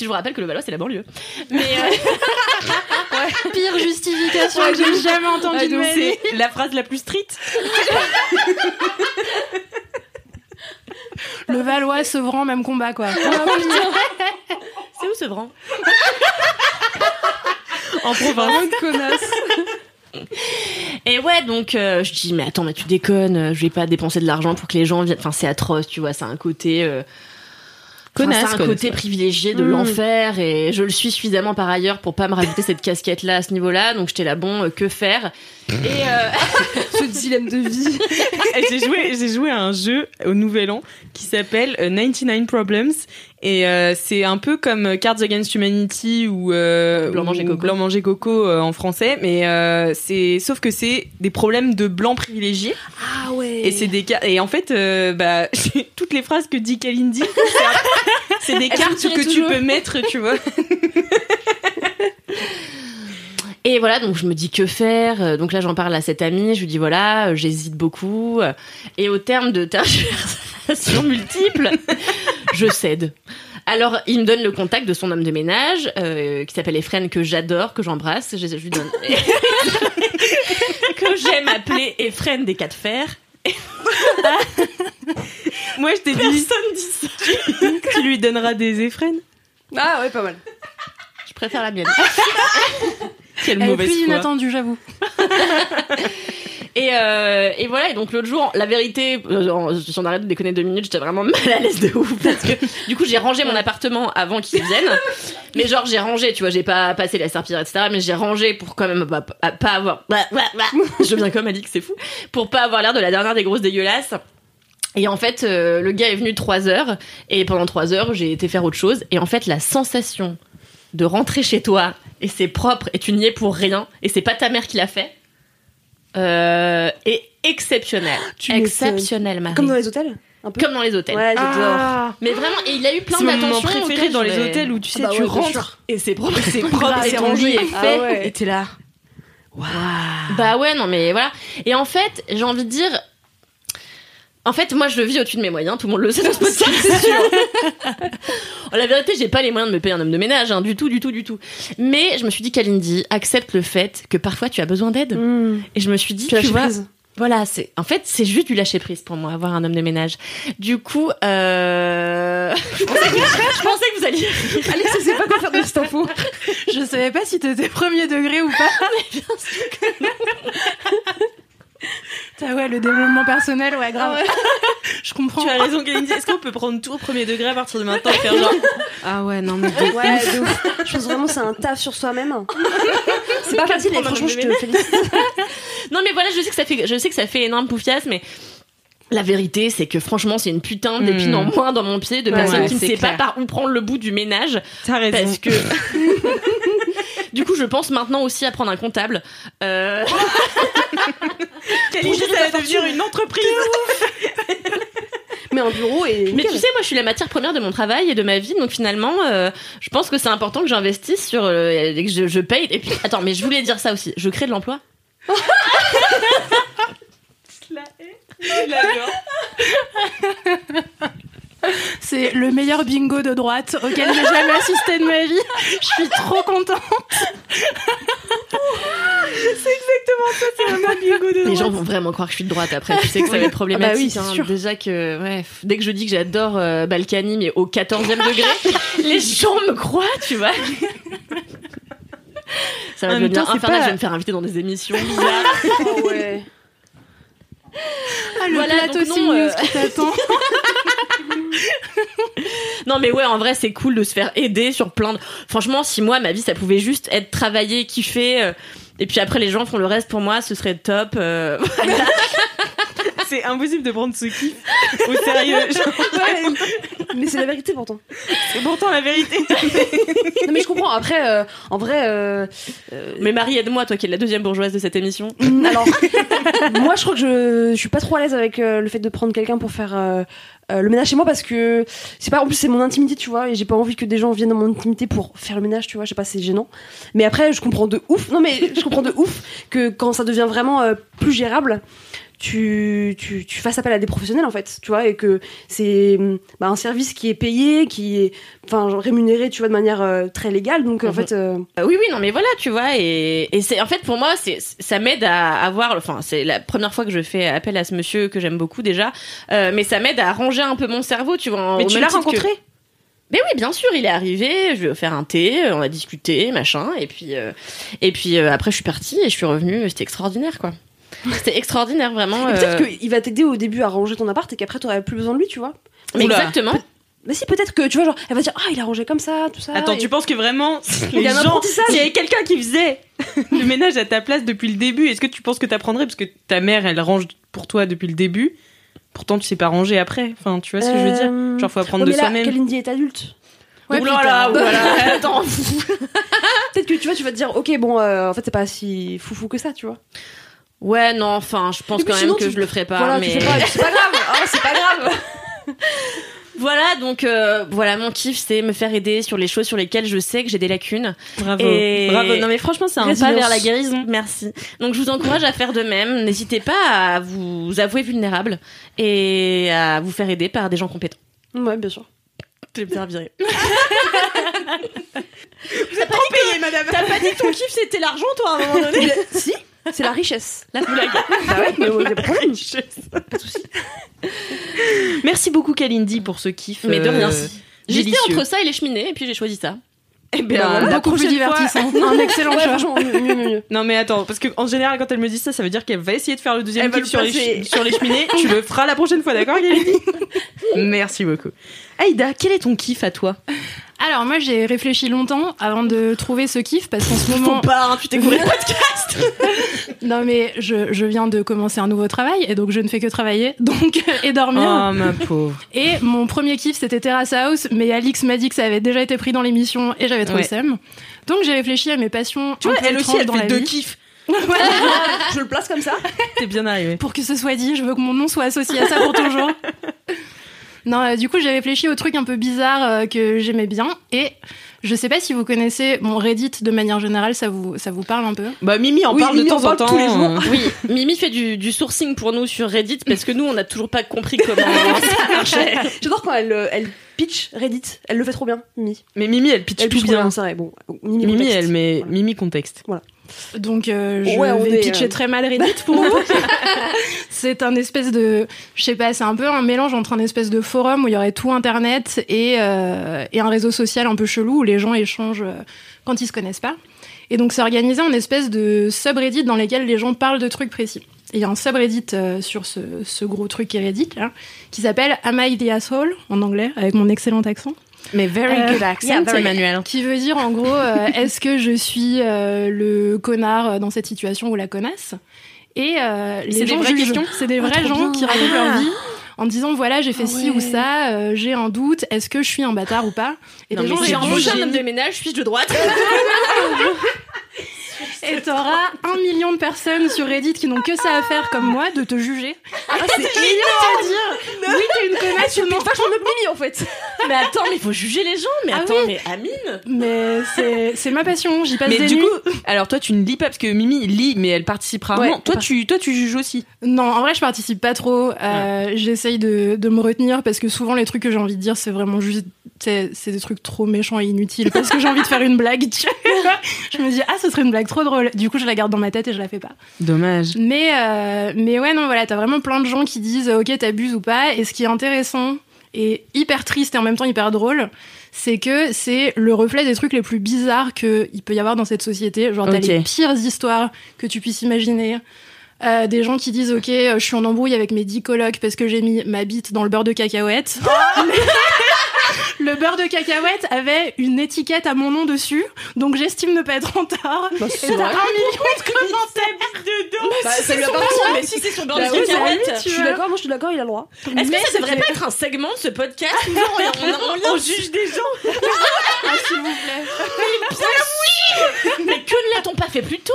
Je vous rappelle que le Valois, c'est la banlieue. Mais euh,
Pire justification que j'ai jamais entendue
Ah,
de
c'est la phrase la plus street.
Le Valois, Sevran, même combat, quoi.
c'est où ce Vran
En province.
connasse.
Et ouais, donc euh, je dis, mais attends, mais tu déconnes, euh, je vais pas dépenser de l'argent pour que les gens viennent. Enfin, c'est atroce, tu vois, c'est un côté. euh, enfin,
Connasse,
c'est un
connasse,
côté
ouais.
privilégié de
Mm.
l'enfer et je le suis suffisamment par ailleurs pour pas me rajouter cette casquette là à ce niveau-là donc j'étais là bon euh, que faire? Et euh,
Ce dilemme de vie.
J'ai joué, j'ai joué à un jeu au Nouvel An qui s'appelle euh, 99 Problems et euh, c'est un peu comme Cards Against Humanity ou euh,
Blanc manger coco.
Blanc manger coco euh, en français, mais c'est sauf que c'est des problèmes de blancs privilégiés
Ah ouais.
et c'est des cas et en fait bah toutes les phrases que dit Kalindi c'est des cartes que tu peux mettre, tu vois.
Et voilà, donc je me dis que faire? Donc là, j'en parle à cette amie. Je lui dis voilà, j'hésite beaucoup. Et au terme de tergiversations multiples, je cède. Alors, il me donne le contact de son homme de ménage, euh, qui s'appelle Efren, que j'adore, que j'embrasse. Je, je lui donne. que j'aime appeler Efren des quatre fers.
Moi je t'ai dit
Personne dit ça.
tu lui donneras des effrènes.
Ah ouais, pas mal.
Je préfère la mienne.
Quelle
Elle est
mauvaise
plus
foi.
inattendue, j'avoue.
Et, euh, et voilà, et donc l'autre jour, la vérité, euh, si on arrête de déconner deux minutes, j'étais vraiment mal à l'aise de ouf parce que du coup j'ai rangé mon appartement avant qu'ils viennent. Mais genre j'ai rangé, tu vois, j'ai pas passé la serpillière, etc. Mais j'ai rangé pour quand même bah, pas, pas avoir... bah, bah, bah. Je viens comme Alix, c'est fou. Pour pas avoir l'air de la dernière des grosses dégueulasses. Et en fait, euh, le gars est venu trois heures, et pendant trois heures, j'ai été faire autre chose. Et en fait, la sensation de rentrer chez toi, et c'est propre, et tu n'y es pour rien, et c'est pas ta mère qui l'a fait, euh, est exceptionnelle.
Tu m'étonnes.
Exceptionnelle, Marie.
Comme dans les hôtels un peu
Comme dans les hôtels.
Ouais, j'adore.
Ah,
Mais vraiment, et il a eu plein
c'est mon
d'attentions.
préféré dans les hôtels où tu sais,
bah
tu
ouais,
rentres et c'est propre, c'est propre, et rangé et
Ah
fait,
ouais.
et t'es là.
Bah ouais, non mais voilà. Et en fait, j'ai envie de dire. En fait, moi, je vis au-dessus de mes moyens. Tout le monde le sait dans ce podcast, c'est sûr. Oh, la vérité, j'ai pas les moyens de me payer un homme de ménage, hein, du tout, du tout, du tout. Mais je me suis dit, Kalindi, accepte le fait que parfois tu as besoin d'aide.
Mmh.
Et je me suis dit,
Tu
tu vois,
prise.
voilà, c'est en fait c'est juste du lâcher prise pour moi avoir un homme de ménage. Du coup, euh... je, pensais que, je pensais que vous alliez.
Alex, je sais pas quoi faire de cette info.
Je savais pas si t'étais premier degré ou pas. Ah ouais, le développement personnel, ouais, grave. Je comprends.
Tu as raison, Kalindi. Est-ce qu'on peut prendre tout au premier degré à partir de maintenant et faire genre. Ah ouais, non, mais. de
Ouais, de ouf. Je pense vraiment que c'est un taf sur soi-même. C'est pas facile, et franchement, je te félicite.
Non mais voilà, je sais que ça fait, je sais que ça fait énorme poufiasse, mais. La vérité, c'est que franchement, c'est une putain d'épine
Hmm.
en moins dans mon pied de
Ouais,
personne
ouais,
qui ne sait
clair.
pas par où prendre le bout du ménage.
T'as raison.
Parce que. Du coup, je pense maintenant aussi à prendre un comptable. Euh...
Ça va devenir une entreprise.
Mais un bureau et.
Mais tu sais, moi, je suis la matière première de mon travail et de ma vie, donc finalement, euh, je pense que c'est important que j'investisse sur euh, et que je, je paye. Et puis, attends, mais je voulais dire ça aussi. Je crée de l'emploi.
C'est le meilleur bingo de droite auquel j'ai jamais assisté de ma vie. Je suis trop contente.
Les gens vont vraiment croire que je suis de droite après. Tu sais que ça va être problématique.
Ah bah oui, c'est
hein.
sûr.
Déjà que, ouais, dès que je dis que j'adore euh, Balkany, mais au 14e degré, les gens me croient, tu vois. Ça va devenir
c'est
infernal.
pas-
Je vais me faire inviter dans des émissions bizarres.
Oh ouais.
Ah, le
Voilà,
plateau
donc non, euh,
qui t'attend.
Non mais ouais, en vrai c'est cool de se faire aider sur plein de... Franchement, si moi ma vie ça pouvait juste être travailler, kiffer, euh, et puis après les gens font le reste pour moi, ce serait top. euh,
C'est impossible de prendre ce kiff au sérieux.
Ouais, mais c'est la vérité pourtant.
C'est pourtant la vérité.
Non mais je comprends. Après, euh, en vrai, euh, euh,
Mais Marie, aide-moi, toi qui es la deuxième bourgeoise de cette émission.
Alors, moi je crois que je, je suis pas trop à l'aise avec euh, le fait de prendre quelqu'un pour faire le ménage chez moi parce que c'est pas en plus c'est mon intimité tu vois et j'ai pas envie que des gens viennent dans mon intimité pour faire le ménage tu vois je sais pas c'est gênant. Mais après je comprends de ouf non mais je comprends de ouf que quand ça devient vraiment euh, plus gérable tu, tu, tu fasses appel à des professionnels en fait tu vois et que c'est bah, un service qui est payé qui est enfin rémunéré tu vois de manière euh, très légale donc en
Mhm.
fait euh,
Euh, oui, oui, non, mais voilà, tu vois, et, et c'est en fait pour moi, c'est ça m'aide à avoir, enfin, c'est la première fois que je fais appel à ce monsieur que j'aime beaucoup déjà, euh, mais ça m'aide à ranger un peu mon cerveau, tu vois.
mais
au
tu l'as
que-
rencontré?
Mais oui, bien sûr, il est arrivé, je lui ai offert un thé, on a discuté, machin, et puis, et puis après je suis partie et je suis revenue, c'était extraordinaire, quoi. C'était extraordinaire, vraiment.
Et
euh,
peut-être qu'il va t'aider au début à ranger ton appart et qu'après t'aurais plus besoin de lui tu vois
mais
Oula.
exactement.
Mais si, peut-être que tu vois, genre, elle va dire, ah, il a rangé comme ça, tout ça.
Attends,
et-
tu penses que vraiment
Il y
les
a un
gens,
apprentissage.
s'il y avait quelqu'un qui faisait le ménage à ta place depuis le début, est-ce que tu penses que t'apprendrais? Parce que ta mère elle range pour toi depuis le début, pourtant tu sais pas ranger après. Enfin, tu vois ce que je veux dire?
Euh,
Genre faut apprendre
ouais,
de
mais là,
soi-même.
Kalindi est adulte.
Ouais,
ouh là là, attends.
Peut-être que tu vois, tu vas te dire, ok, bon, euh, en fait, c'est pas si foufou que ça, tu vois.
Ouais, non, enfin, je pense quand
sinon,
même que
tu-
je le ferai pas,
voilà,
mais.
pas, c'est pas grave, oh, c'est pas grave.
Voilà, donc euh, voilà, mon kiff, c'est me faire aider sur les choses sur lesquelles je sais que j'ai des lacunes.
Bravo.
Et-
Bravo. Non mais franchement, c'est un pas vers la
guérison. Merci. Donc je vous encourage à faire de même. N'hésitez pas à vous avouer vulnérable et à vous faire aider par des gens compétents.
Ouais, bien sûr.
Je vais me faire virer.
Vous êtes trop payé, madame.
T'as pas dit que ton kiff c'était l'argent, toi, à un moment donné
si, c'est la richesse.
La blague.
Bah ouais, mais ouais, a pas de.
Merci beaucoup Kalindi pour ce kiff.
Mais de
euh,
rien. J'étais entre ça et les cheminées et puis j'ai choisi ça.
Eh ben,
Bah voilà,
Beaucoup plus
prochaine fois-
divertissant. Un excellent choix.
franchement, mieux, mieux, mieux, mieux.
Non mais attends, parce que en général quand elle me dit ça, ça veut dire qu'elle va essayer de faire le deuxième
le
sur les, sur cheminées. tu le feras la prochaine fois, d'accord Gaëlle Merci beaucoup. Aïda, quel est ton kiff à toi?
Alors moi j'ai réfléchi longtemps avant de trouver ce kiff parce qu'en ce moment
pas, hein, tu t'es couru le podcast.
non mais je, je viens de commencer un nouveau travail et donc je ne fais que travailler donc et dormir
Oh ma pauvre.
et mon premier kiff c'était Terrace House mais Alix m'a dit que ça avait déjà été pris dans l'émission et j'avais trop
Ouais.
le seum donc j'ai réfléchi à mes passions
Tu vois, elle aussi, elle
dans
fait deux kiffs.
Je le place comme ça.
T'es bien arrivé.
pour que ce soit dit, je veux que mon nom soit associé à ça pour toujours. Non, euh, du coup, j'ai réfléchi aux trucs un peu bizarres euh, que j'aimais bien. Et je sais pas si vous connaissez mon Reddit de manière générale, ça vous, ça vous parle un peu?
Bah Mimi en
Oui,
parle
Mimi
de
en
temps en temps.
tous les jours.
Oui, Mimi fait du, du sourcing pour nous sur Reddit parce que nous, on n'a toujours pas compris comment ça marchait.
J'adore quand elle, euh, elle pitch Reddit. Elle le fait trop bien, Mimi.
Mais Mimi, elle pitch
Elle
tout
pitch
bien.
Bon, Mimi,
Mimi,
contexte.
elle met
Voilà.
Mimi contexte.
Donc, euh, je
Ouais, on
vais
est,
pitcher
euh,
très mal Reddit pour vous. c'est un espèce de, je sais pas, c'est un peu un mélange entre un espèce de forum où il y aurait tout Internet et, euh, et un réseau social un peu chelou où les gens échangent quand ils se connaissent pas. Et donc, c'est organisé en espèce de subreddit dans lesquels les gens parlent de trucs précis. Et il y a un subreddit sur ce, ce gros truc qui est Reddit, là, qui s'appelle Am I the Asshole en anglais, avec mon excellent accent.
Mais very
Euh,
good accent,
yeah, very-
Emmanuel.
Qui veut dire en gros, euh, est-ce que je suis euh, le connard euh, dans cette situation ou la connasse? Et les
des
gens jugent.
questions
C'est des vrais
trop
gens
bien.
qui racontent
Ah.
leur vie en disant voilà j'ai fait
Ah
ci ou ça, euh, j'ai un doute, est-ce que je suis un bâtard ou pas? Et
Non, mais
gens
J'ai embauché un homme de ménage, suis-je de droite
Et t'auras un million de personnes sur Reddit qui n'ont que ça à faire comme moi de te juger.
Ah, c'est
Et de te dire oui t'es une connasse ou non.
vachement mieux que Mimi en fait.
Mais attends, mais il faut juger les gens. Mais
Ah
attends, mais Amine
Mais c'est c'est ma passion, j'y passe
Mais
des
du
nuits.
coup, alors toi tu ne lis pas parce que Mimi lit mais elle participe rarement.
Ouais,
toi tu toi tu juges aussi.
Non, en vrai, je participe pas trop. Euh, J'essaye de, de me retenir parce que souvent, les trucs que j'ai envie de dire, c'est vraiment juste. C'est c'est des trucs trop méchants et inutiles parce que j'ai envie de faire une blague. tu vois. je me dis, ah, ce serait une blague trop drôle. Du coup, je la garde dans ma tête et je la fais pas.
Dommage.
Mais, euh, mais ouais, non, voilà, t'as vraiment plein de gens qui disent, ok, t'abuses ou pas. Et ce qui est intéressant et hyper triste et en même temps hyper drôle, c'est que c'est le reflet des trucs les plus bizarres qu'il peut y avoir dans cette société. Genre, t'as les pires histoires que tu puisses imaginer. Euh, des gens qui disent ok euh, je suis en embrouille avec mes 10 colocs parce que j'ai mis ma bite dans le beurre de cacahuète le beurre de cacahuète avait une étiquette à mon nom dessus donc j'estime ne pas être en tort
Bah,
et
c'est
t'as un million de commentaires.
Bah, ça lui appartient.
Mais si c'est sur
Bah
Bande
oui,
de
tu
Je suis
vois.
d'accord, moi je suis d'accord, il a le droit.
Est-ce que ça devrait pas être un segment de ce podcast où on, on- on- on juge des gens.
Ah, s'il vous plaît.
Mais que ne l'a-t-on pas fait plus tôt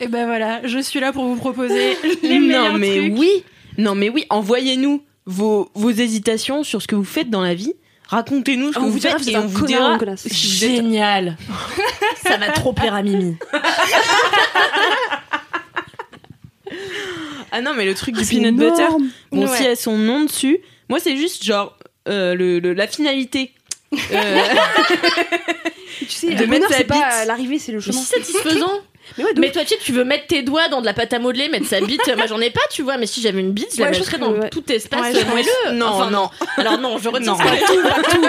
et ben voilà je suis là pour vous proposer les meilleurs
non mais
trucs.
oui, non mais oui, envoyez-nous vos vos hésitations sur ce que vous faites dans la vie. Racontez-nous ce
Ah,
que
on
vous faites et
c'est
on vous dira
Génial Ça va trop plaire à Mimi.
Ah non, mais le truc du
c'est
peanut butter, bon,
Ouais.
si elles son nom dessus, moi c'est juste genre euh, le, le- la finalité. Euh,
Tu sais,
De
le
mettre
bonheur,
sa
c'est pas l'arrivée, c'est le
Mais
chemin.
si satisfaisant
Mais ouais,
toi, tu sais, tu veux mettre tes doigts dans de la pâte à modeler, mettre sa bite. Moi, j'en ai pas, tu vois. Mais si j'avais une bite, je la
Ouais,
mettrais dans
ouais.
tout espace moelleux.
non,
Enfin,
non.
Alors non, je retiens pas tout, pas tout.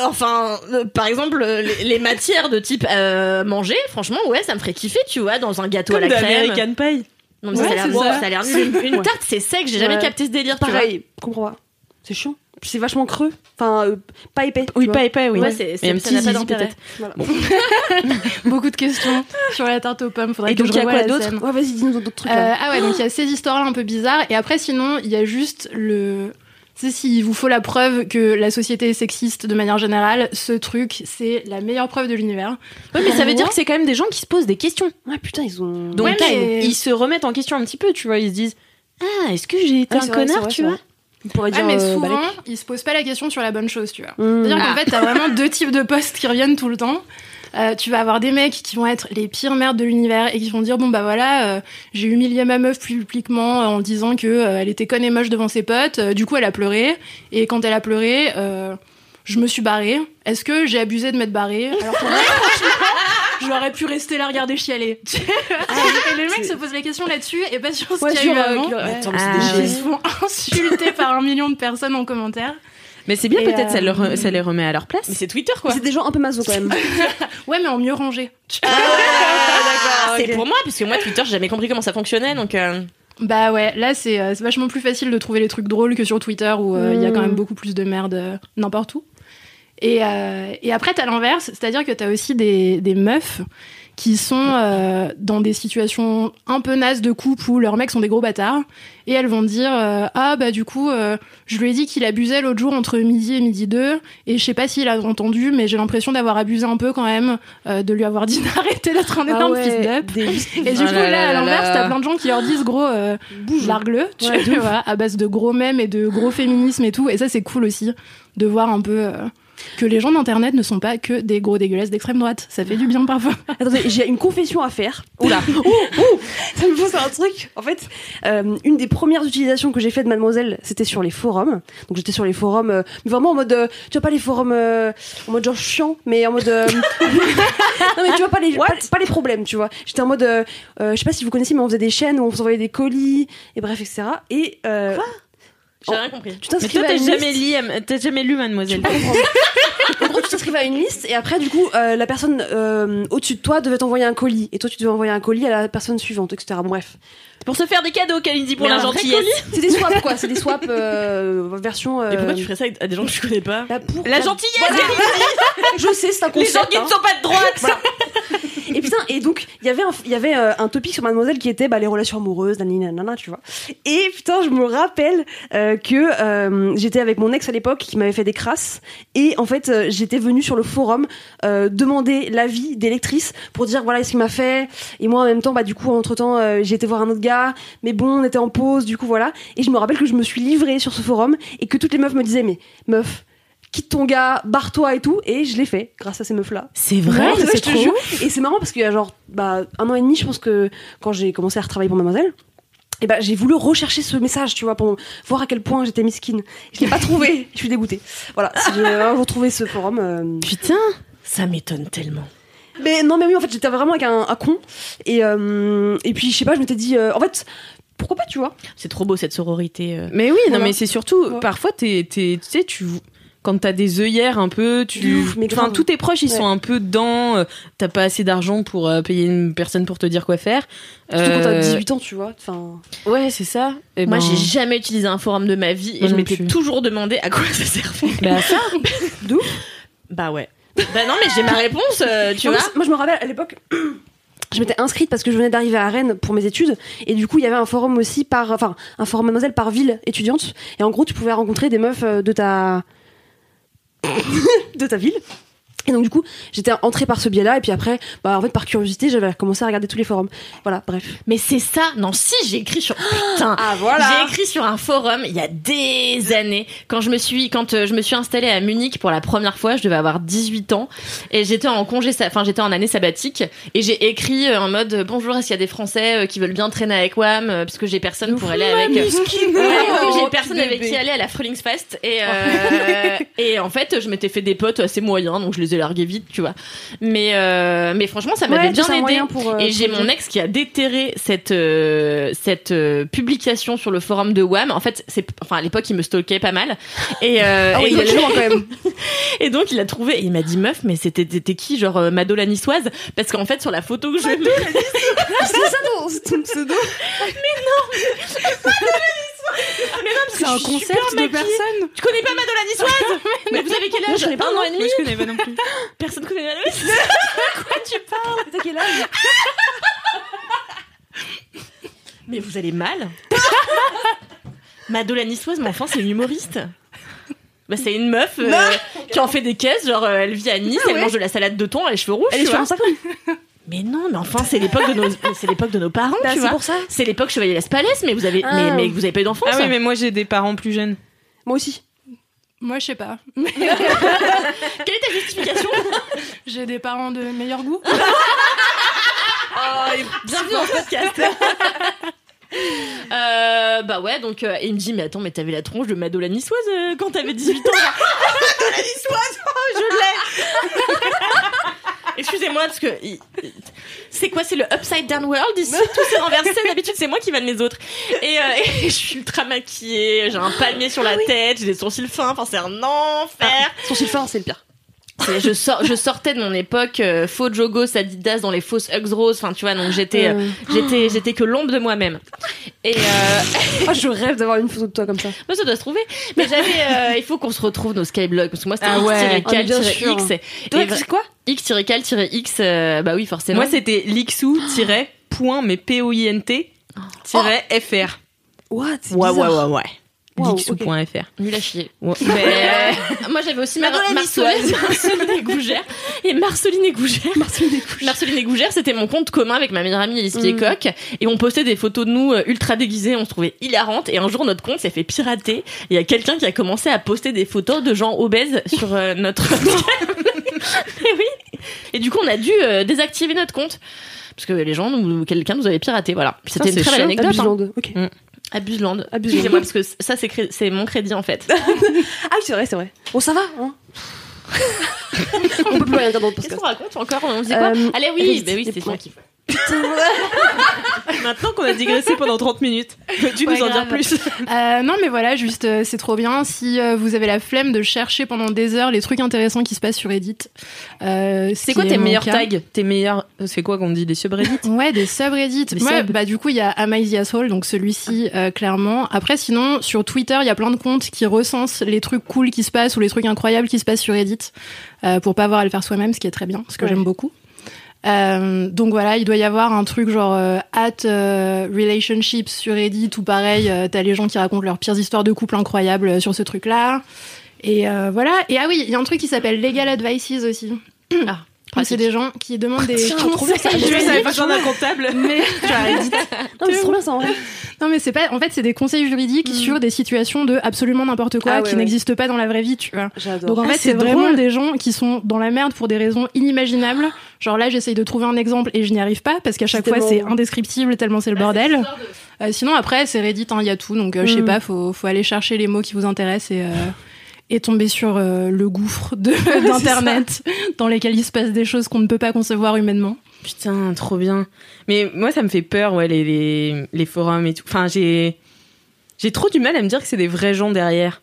Enfin, euh, par exemple, euh, les, les matières de type euh, manger, franchement, ouais, ça me ferait kiffer, tu vois, dans un gâteau
Comme
à la crème.
l'American Pie.
Non, mais
Ouais,
ça a l'air
c'est
bon,
ça.
ça a l'air nul. Une, une tarte, c'est sec, j'ai jamais capté ce délire, tu vois.
Pareil, comprends pas. C'est chiant. C'est vachement creux. Enfin, euh, pas épais.
Oui,
vois.
pas épais, oui.
Ouais, c'est, c'est, ça
MC
pas
Zizi, peut-être.
beaucoup de questions sur la tarte aux pommes faudrait
Et
que
donc,
je
il y a quoi d'autre.
Ouais, vas-y, dis-nous d'autres trucs.
Euh,
là.
ah ouais, donc il y a ces histoires-là un peu bizarres. Et après, sinon, il y a juste le. Tu sais, s'il vous faut la preuve que la société est sexiste de manière générale, ce truc, c'est la meilleure preuve de l'univers.
Ouais, mais ça veut dire que c'est quand même des gens qui se posent des questions.
Ouais, putain, ils ont.
Donc
Ouais, mais-
ils se remettent en question un petit peu, tu vois. Ils se disent Ah, est-ce que j'ai été un
c'est vrai, c'est
connard,
vrai,
tu
c'est
vois
Ah, mais
euh,
souvent,
Balek.
ils se posent pas la question sur la bonne chose, tu vois.
Mmh.
C'est-à-dire qu'en
Ah.
fait, t'as vraiment deux types de postes qui reviennent tout le temps. Euh, tu vas avoir des mecs qui vont être les pires merdes de l'univers et qui vont dire bon bah voilà euh, j'ai humilié ma meuf publiquement en disant que euh, elle était conne et moche devant ses potes euh, du coup elle a pleuré et quand elle a pleuré euh, je me suis barrée est-ce que j'ai abusé de m'être barrée? Alors que moi, franchement, J'aurais pu rester là regarder chialer. et les mecs se posent la question là-dessus et pas sur ce
Ouais,
qu'il y a eu
euh,
avant.
Ah.
Ils se font insulter par un million de personnes en commentaire.
Mais c'est bien,
Et,
peut-être ça,
euh,
ça les remet à leur place.
Mais c'est Twitter quoi.
C'est des gens un peu maso quand même.
Ouais, mais en mieux rangé.
Ah, c'est pour moi parce que moi Twitter j'ai jamais compris comment ça fonctionnait donc. euh,
Bah ouais, là c'est euh, vachement plus facile de trouver les trucs drôles que sur Twitter où euh, il y a quand
Mm.
même beaucoup plus de merde euh, n'importe où. Et, euh, et après, t'as l'inverse, c'est-à-dire que t'as aussi des, des meufs qui sont euh, dans des situations un peu nazes de couple où leurs mecs sont des gros bâtards et elles vont dire euh, ah bah du coup euh, je lui ai dit qu'il abusait l'autre jour entre midi et midi 2 et je sais pas s'il a entendu mais j'ai l'impression d'avoir abusé un peu quand même euh, de lui avoir dit d'arrêter d'être un
Ah
énorme
ouais,
fils d'up.
des-
et du
Oh
coup,
là
là,
là
à l'inverse, t'as plein de gens qui leur disent gros, euh, largue-le, tu
Ouais,
vois, à base de gros mèmes et de gros féminisme et tout. Et ça, c'est cool aussi de voir un peu euh, que les gens d'internet ne sont pas que des gros dégueulasses d'extrême droite. Ça fait du bien parfois.
Attendez, j'ai une confession à faire. Oula. ouh, ouh, ça me pose un truc. En fait, euh, une des premières utilisations que j'ai fait de Mademoiselle, c'était sur les forums. Donc j'étais sur les forums, euh, mais vraiment en mode, euh, tu vois pas les forums en mode genre chiant, mais en mode. non mais tu vois pas les, pas, pas les problèmes, tu vois. J'étais en mode, je sais pas si vous connaissez, mais on faisait des chaînes où on s'envoyait des colis et bref, etc. Et euh,
J'ai rien compris.
tu
Mais
t'inscrivais
toi,
à
t'as
une
jamais,
liste.
lu, t'as jamais lu Mademoiselle.
En gros, tu t'inscrivais à une liste et après, du coup, euh, la personne euh, au-dessus de toi devait t'envoyer un colis et toi, tu devais envoyer un colis à la personne suivante, etc. Bon, bref.
Pour se faire des cadeaux, Kalindi, pour
Mais
la
un vrai
gentillesse.
C'est des swaps, quoi. C'est des swaps euh, version. euh,
Et pourquoi tu ferais ça à des gens que tu connais pas
bah, pour-
La gentillesse
Je sais, c'est un
Les gens
concept.
qui ne
hein.
sont pas de droite
Voilà. Et putain, et donc, il y avait un, il y avait euh, un topic sur Mademoiselle qui était bah, les relations amoureuses, nanana, tu vois. Et putain, je me rappelle euh, que euh, j'étais avec mon ex à l'époque qui m'avait fait des crasses. Et en fait, euh, j'étais venue sur le forum euh, demander l'avis des lectrices pour dire voilà ce qu'il m'a fait? Et moi, en même temps, bah du coup, entre temps, j'ai été voir un autre gars. Mais bon, on était en pause, du coup, voilà. Et je me rappelle que je me suis livrée sur ce forum et que toutes les meufs me disaient mais meuf. Quitte ton gars, barre-toi et tout, et je l'ai fait grâce à ces meufs-là.
C'est
Ouais, ouais, je te jure. Et c'est marrant parce qu'il y a genre bah, un an et demi, je pense que quand j'ai commencé à retravailler pour Mademoiselle, et bah, j'ai voulu rechercher ce message, tu vois, pour voir à quel point j'étais mesquine. Je l'ai pas trouvé, je suis dégoûtée. Voilà, si j'ai un jour trouvé ce forum. euh,
Putain.
Ça m'étonne tellement.
Mais non, mais oui, en fait, j'étais vraiment avec un, un con. Et, euh, et puis, je sais pas, je m'étais dit, euh, en fait, pourquoi pas, tu vois
C'est trop beau cette sororité. euh.
Mais oui, non, mais c'est surtout,
Ouais.
parfois, t'es, t'es- tu sais, tu. Quand t'as des œillères un peu, tu,
ouf, mais
enfin tous tes proches ils
Ouais.
sont un peu dedans. euh, T'as pas assez d'argent pour euh, payer une personne pour te dire quoi faire.
Surtout quand t'as
Euh,
18 ans, tu vois. Enfin,
Ouais, c'est ça. Et
Moi,
ben,
j'ai jamais utilisé un forum de ma vie et
Moi
je m'étais toujours demandé à quoi ça servait.
bah, ça.
Bah ouais. Bah non, mais j'ai ma réponse, euh, tu vois.
moi, je me rappelle à l'époque. Je m'étais inscrite parce que je venais d'arriver à Rennes pour mes études et du coup il y avait un forum aussi par enfin un forum mademoiselle par ville étudiante et en gros tu pouvais rencontrer des meufs euh, de ta de ta ville et donc du coup j'étais entrée par ce biais là et puis après bah en fait par curiosité j'avais commencé à regarder tous les forums voilà bref
Mais c'est ça. Non, si, j'ai écrit sur. Putain.
ah
J'ai écrit sur un forum il y a des années quand je me suis quand euh, je me suis installée à Munich pour la première fois, je devais avoir 18 ans et j'étais en congé enfin j'étais en année sabbatique et j'ai écrit euh, en mode bonjour est-ce qu'il y a des français euh, qui veulent bien traîner avec WAM parce que j'ai personne pour aller avec Ouais, j'ai personne avec qui aller à la Frühlingsfest et euh, et en fait je m'étais fait des potes assez moyens donc je les ai largués vite tu vois. Mais euh, mais franchement ça m'avait
Ouais,
bien aidé.
pour, euh,
et j'ai mon ex qui a déterré cette euh, cette euh, publication sur le forum de Wham. En fait, c'est enfin à l'époque il me stalkait pas mal. Et,
ah oui
et,
il
donc,
quand même.
Et donc il a trouvé et il m'a dit meuf mais c'était t'étais qui genre Mado la niçoise? Parce qu'en fait sur la photo que je mets
c'est ça ton, ton pseudo
C'est un concept de personne.
tu connais pas Mado la niçoise mais vous avez quel âge
je connais pas,
un
non.
an et demi
je connais pas non plus.
personne connaît la niçoise quoi tu parles
t'as quel âge
mais vous allez mal Mado la niçoise mais enfin c'est une humoriste bah, c'est une meuf euh, qui en fait des caisses, genre euh, elle vit à Nice,
Ah
elle
ouais.
mange de la salade de thon, elle a les cheveux rouges.
elle est
tu
sur
vois. Mais non, mais enfin c'est l'époque de nos, c'est l'époque de nos parents,
Bah,
tu
c'est
vois.
pour ça
C'est l'époque Chevalier Las Palais, mais vous avez,
Ah.
mais, mais vous avez pas eu d'enfance.
Ah oui, mais moi j'ai des parents plus jeunes.
moi aussi
Moi, je sais pas.
Quelle est ta justification
J'ai des parents de meilleur goût.
Bienvenue dans ce podcast. Euh, bah ouais, donc euh, et il me dit mais attends mais t'avais la tronche de Mado la niçoise euh, quand t'avais 18 ans. Mado la niçoise, oh, je l'ai. Excusez-moi, parce que c'est quoi C'est le upside down world ici? Tout s'est renversé. D'habitude, c'est moi qui vanne les autres. Et, euh, et je suis ultra maquillée. J'ai un palmier sur la tête. J'ai des sourcils fins. Enfin, c'est un enfer.
Son fin, c'est le pire.
Je, sors, je sortais de mon époque euh, faux jogos Adidas dans les fausses Hugs roses. Enfin, tu vois, donc j'étais, euh, j'étais, j'étais que l'ombre de moi-même. Et euh,
Oh, je rêve d'avoir une photo de toi comme ça.
moi, ça doit se trouver. Mais j'avais, euh, il faut qu'on se retrouve nos skyblogs parce que moi, c'était
Ah ouais.
Ah, bien sûr.
x-cal-x.
Toi, c'est quoi
x-cal-x, euh, bah oui, forcément.
Moi, c'était lixou point mais P-O-I-N-T tiret FR.
What? C'est
Ouais, ouais, ouais, ouais.
Wow,
Lixou.fr.
nul à chier.
Ouais.
Mais euh, moi j'avais aussi Mar
Madonna
Marceline, Marceline et Gougère. Et Marceline et Gougère. Marceline et Gougère, c'était mon compte commun avec ma meilleure amie Elise
Mm.
Piecoq. Et on postait des photos de nous euh, ultra déguisées, on se trouvait hilarantes. Et un jour notre compte s'est fait pirater. Il y a quelqu'un qui a commencé à poster des photos de gens obèses sur euh, notre Et oui. Et du coup on a dû euh, désactiver notre compte. Parce que les gens, quelqu'un nous avait piraté, voilà. C'était une très belle anecdote. hein.
Abuseland.
Abuseland. Excusez-moi, parce que ça, c'est cré- c'est mon crédit, en fait.
Ah oui, c'est vrai, c'est vrai. Bon, ça va, hein On peut plus rien dire dans le
Qu'est-ce qu'on raconte encore? On disait quoi?
Euh,
Allez, oui, bah oui,
points.
moi qui.
Maintenant qu'on a digressé pendant 30 minutes, peux-tu
Ouais,
nous en dire plus?
Euh, non, mais voilà, juste, euh, c'est trop bien. Si euh, vous avez la flemme de chercher pendant des heures les trucs intéressants qui se passent sur Reddit. euh, ce
C'est quoi tes meilleurs
cas.
tags? Tes meilleurs. C'est quoi qu'on dit Des subreddits?
Ouais, des subreddits.
Des
Ouais,
subs.
bah du coup, il y a Asshole, donc celui-ci, euh, clairement. Après, sinon, sur Twitter, il y a plein de comptes qui recensent les trucs cool qui se passent ou les trucs incroyables qui se passent sur Reddit, euh, pour pas avoir à le faire soi-même, ce qui est très bien, ce que
Ouais.
j'aime beaucoup. Euh, donc voilà, il doit y avoir un truc genre euh, at euh, relationships sur Reddit ou pareil, euh, t'as les gens qui racontent leurs pires histoires de couple incroyables sur ce truc-là. Et voilà. Et ah oui, il y a un truc qui s'appelle Legal Advices aussi.
Ah,
c'est des gens qui demandent des
Tiens, bien, ça.
conseils
Je pas besoin d'un comptable.
Mais
Non, mais c'est trop bien ça en vrai.
non, mais c'est pas. En fait, c'est des conseils juridiques sur des situations de absolument n'importe quoi
Ah ouais,
qui
ouais.
n'existent pas dans la vraie vie, tu vois. Donc en
Ah,
fait,
c'est
c'est vraiment des gens qui sont dans la merde pour des raisons inimaginables. Genre là, j'essaye de trouver un exemple et je n'y arrive pas parce qu'à chaque fois, c'est indescriptible tellement c'est le bordel. Euh, sinon, après, c'est Reddit, hein, il y a tout. Donc, euh, je sais
Mm.
pas, faut, faut aller chercher les mots qui vous intéressent et, euh, et tomber sur euh, le gouffre d'Internet dans lesquels il se passe des choses qu'on ne peut pas concevoir humainement.
Putain, trop bien. Mais moi, ça me fait peur, ouais, les, les, les forums et tout. Enfin, j'ai. J'ai trop du mal à me dire que c'est des vrais gens derrière.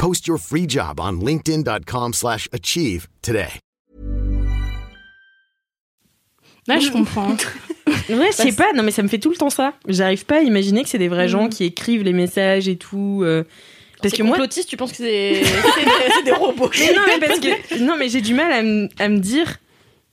Post your free job on linkedin.com/achieve slash achieve today.
Là, je comprends.
Ouais, je sais pas, non, mais ça me fait tout le temps ça. J'arrive pas à imaginer que c'est des vrais gens
Mm.
qui écrivent les messages et tout. euh, Parce que moi.
complotiste, tu penses que c'est des, des robots.
Mais non, mais parce que. Non, mais j'ai du mal à, m- me dire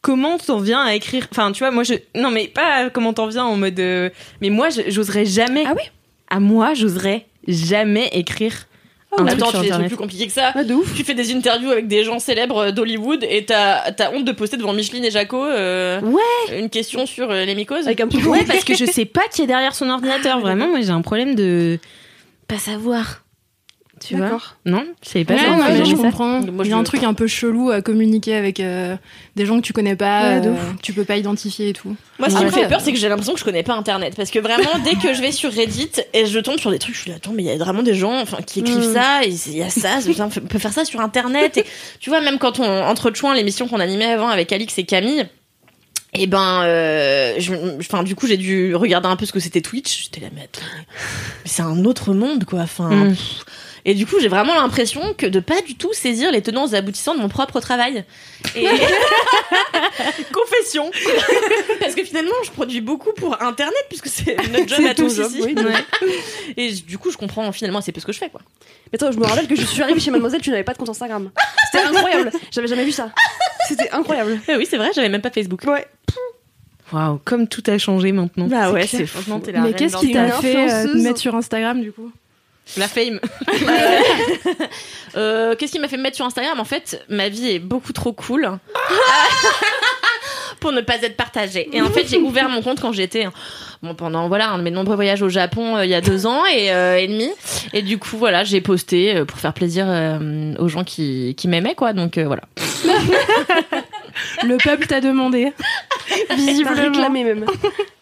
comment t'en viens à écrire. Enfin, tu vois, moi, je. Non, mais pas comment t'en viens en mode. euh, Mais moi, j'oserais jamais.
Ah oui
À moi, j'oserais jamais écrire. Truc
Attends, tu fais des trucs plus compliqués que ça.
Ouais, de ouf.
Tu fais des interviews avec des gens célèbres d'Hollywood et t'as as honte de poster devant Micheline et Jaco euh,
Ouais.
une question sur euh, les mycoses.
Avec un petit
Ouais, parce que je sais pas qui est derrière son ordinateur. Vraiment, moi, j'ai un problème de pas savoir. Tu vois. Non, je savais pas
Ouais,
ça.
je comprends.
Moi,
il y a un truc un peu chelou à communiquer avec euh, des gens que tu connais pas,
Ouais, de
euh, tu peux pas identifier et tout.
Moi, ce qui me fait peur, c'est que j'ai l'impression que je connais pas Internet. Parce que vraiment, dès que je vais sur Reddit et je tombe sur des trucs, je suis là, attends, mais il y a vraiment des gens enfin, qui écrivent
Mm.
ça, c'est- il y a ça, c'est- on peut faire ça sur Internet. Et tu vois, même quand on, entre Chouin, l'émission qu'on animait avant avec Alix et Camille, et ben, euh, je- enfin, du coup, j'ai dû regarder un peu ce que c'était Twitch. J'étais là, mais mais c'est un autre monde, quoi. Enfin,
Mm.
pff. Et du coup, j'ai vraiment l'impression que de pas du tout saisir les tenants et aboutissants de mon propre travail. Et... Confession. Parce que finalement, je produis beaucoup pour Internet puisque c'est notre job à tous
job,
ici.
oui.
Ouais. Et du coup, je comprends finalement c'est peu ce que je fais quoi.
Mais attends, je me rappelle que je suis arrivée chez Mademoiselle, tu n'avais pas de compte Instagram. C'était incroyable. J'avais jamais vu ça. C'était incroyable.
Eh oui, c'est vrai, j'avais même pas Facebook.
Ouais.
Waouh, comme tout a changé maintenant.
Bah ouais, c'est franchement t'es la
Mais qu'est-ce qui t'a fait euh, mettre sur Instagram du coup?
La fame.
Euh, Qu'est-ce qui m'a fait me mettre sur Instagram? En fait, ma vie est beaucoup trop cool. pour ne pas être partagée. Et en fait, j'ai ouvert mon compte quand j'étais bon pendant voilà un de mes nombreux voyages au Japon euh, il y a deux ans et, euh, et demi. Et du coup, voilà, j'ai posté euh, pour faire plaisir euh, aux gens qui, qui m'aimaient, quoi. Donc euh, voilà.
Le peuple t'a demandé. Visiblement.
réclamé même.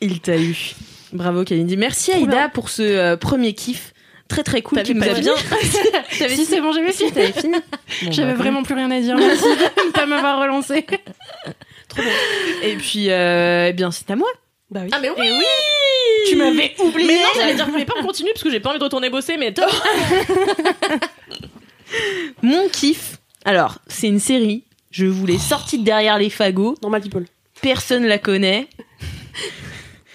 Il t'a eu. Bravo Kalindi. Merci Aïda pour ce euh, premier kiff. Très très cool qui nous a bien.
Si c'est bon, j'avais fini.
T'avais fini Bon,
J'avais
bah,
vraiment plus rien à dire. Merci de ne pas m'avoir relancé.
Et puis, euh, eh bien, c'est à moi.
Bah oui.
Ah mais oui,
Tu m'avais oublié.
Mais non, j'allais dire, vous voulez pas me continuer parce que j'ai pas envie de retourner bosser, mais top.
Mon kiff. Alors, c'est une série. Je vous l'ai sortie de derrière les fagots.
Normal people.
Personne la connaît.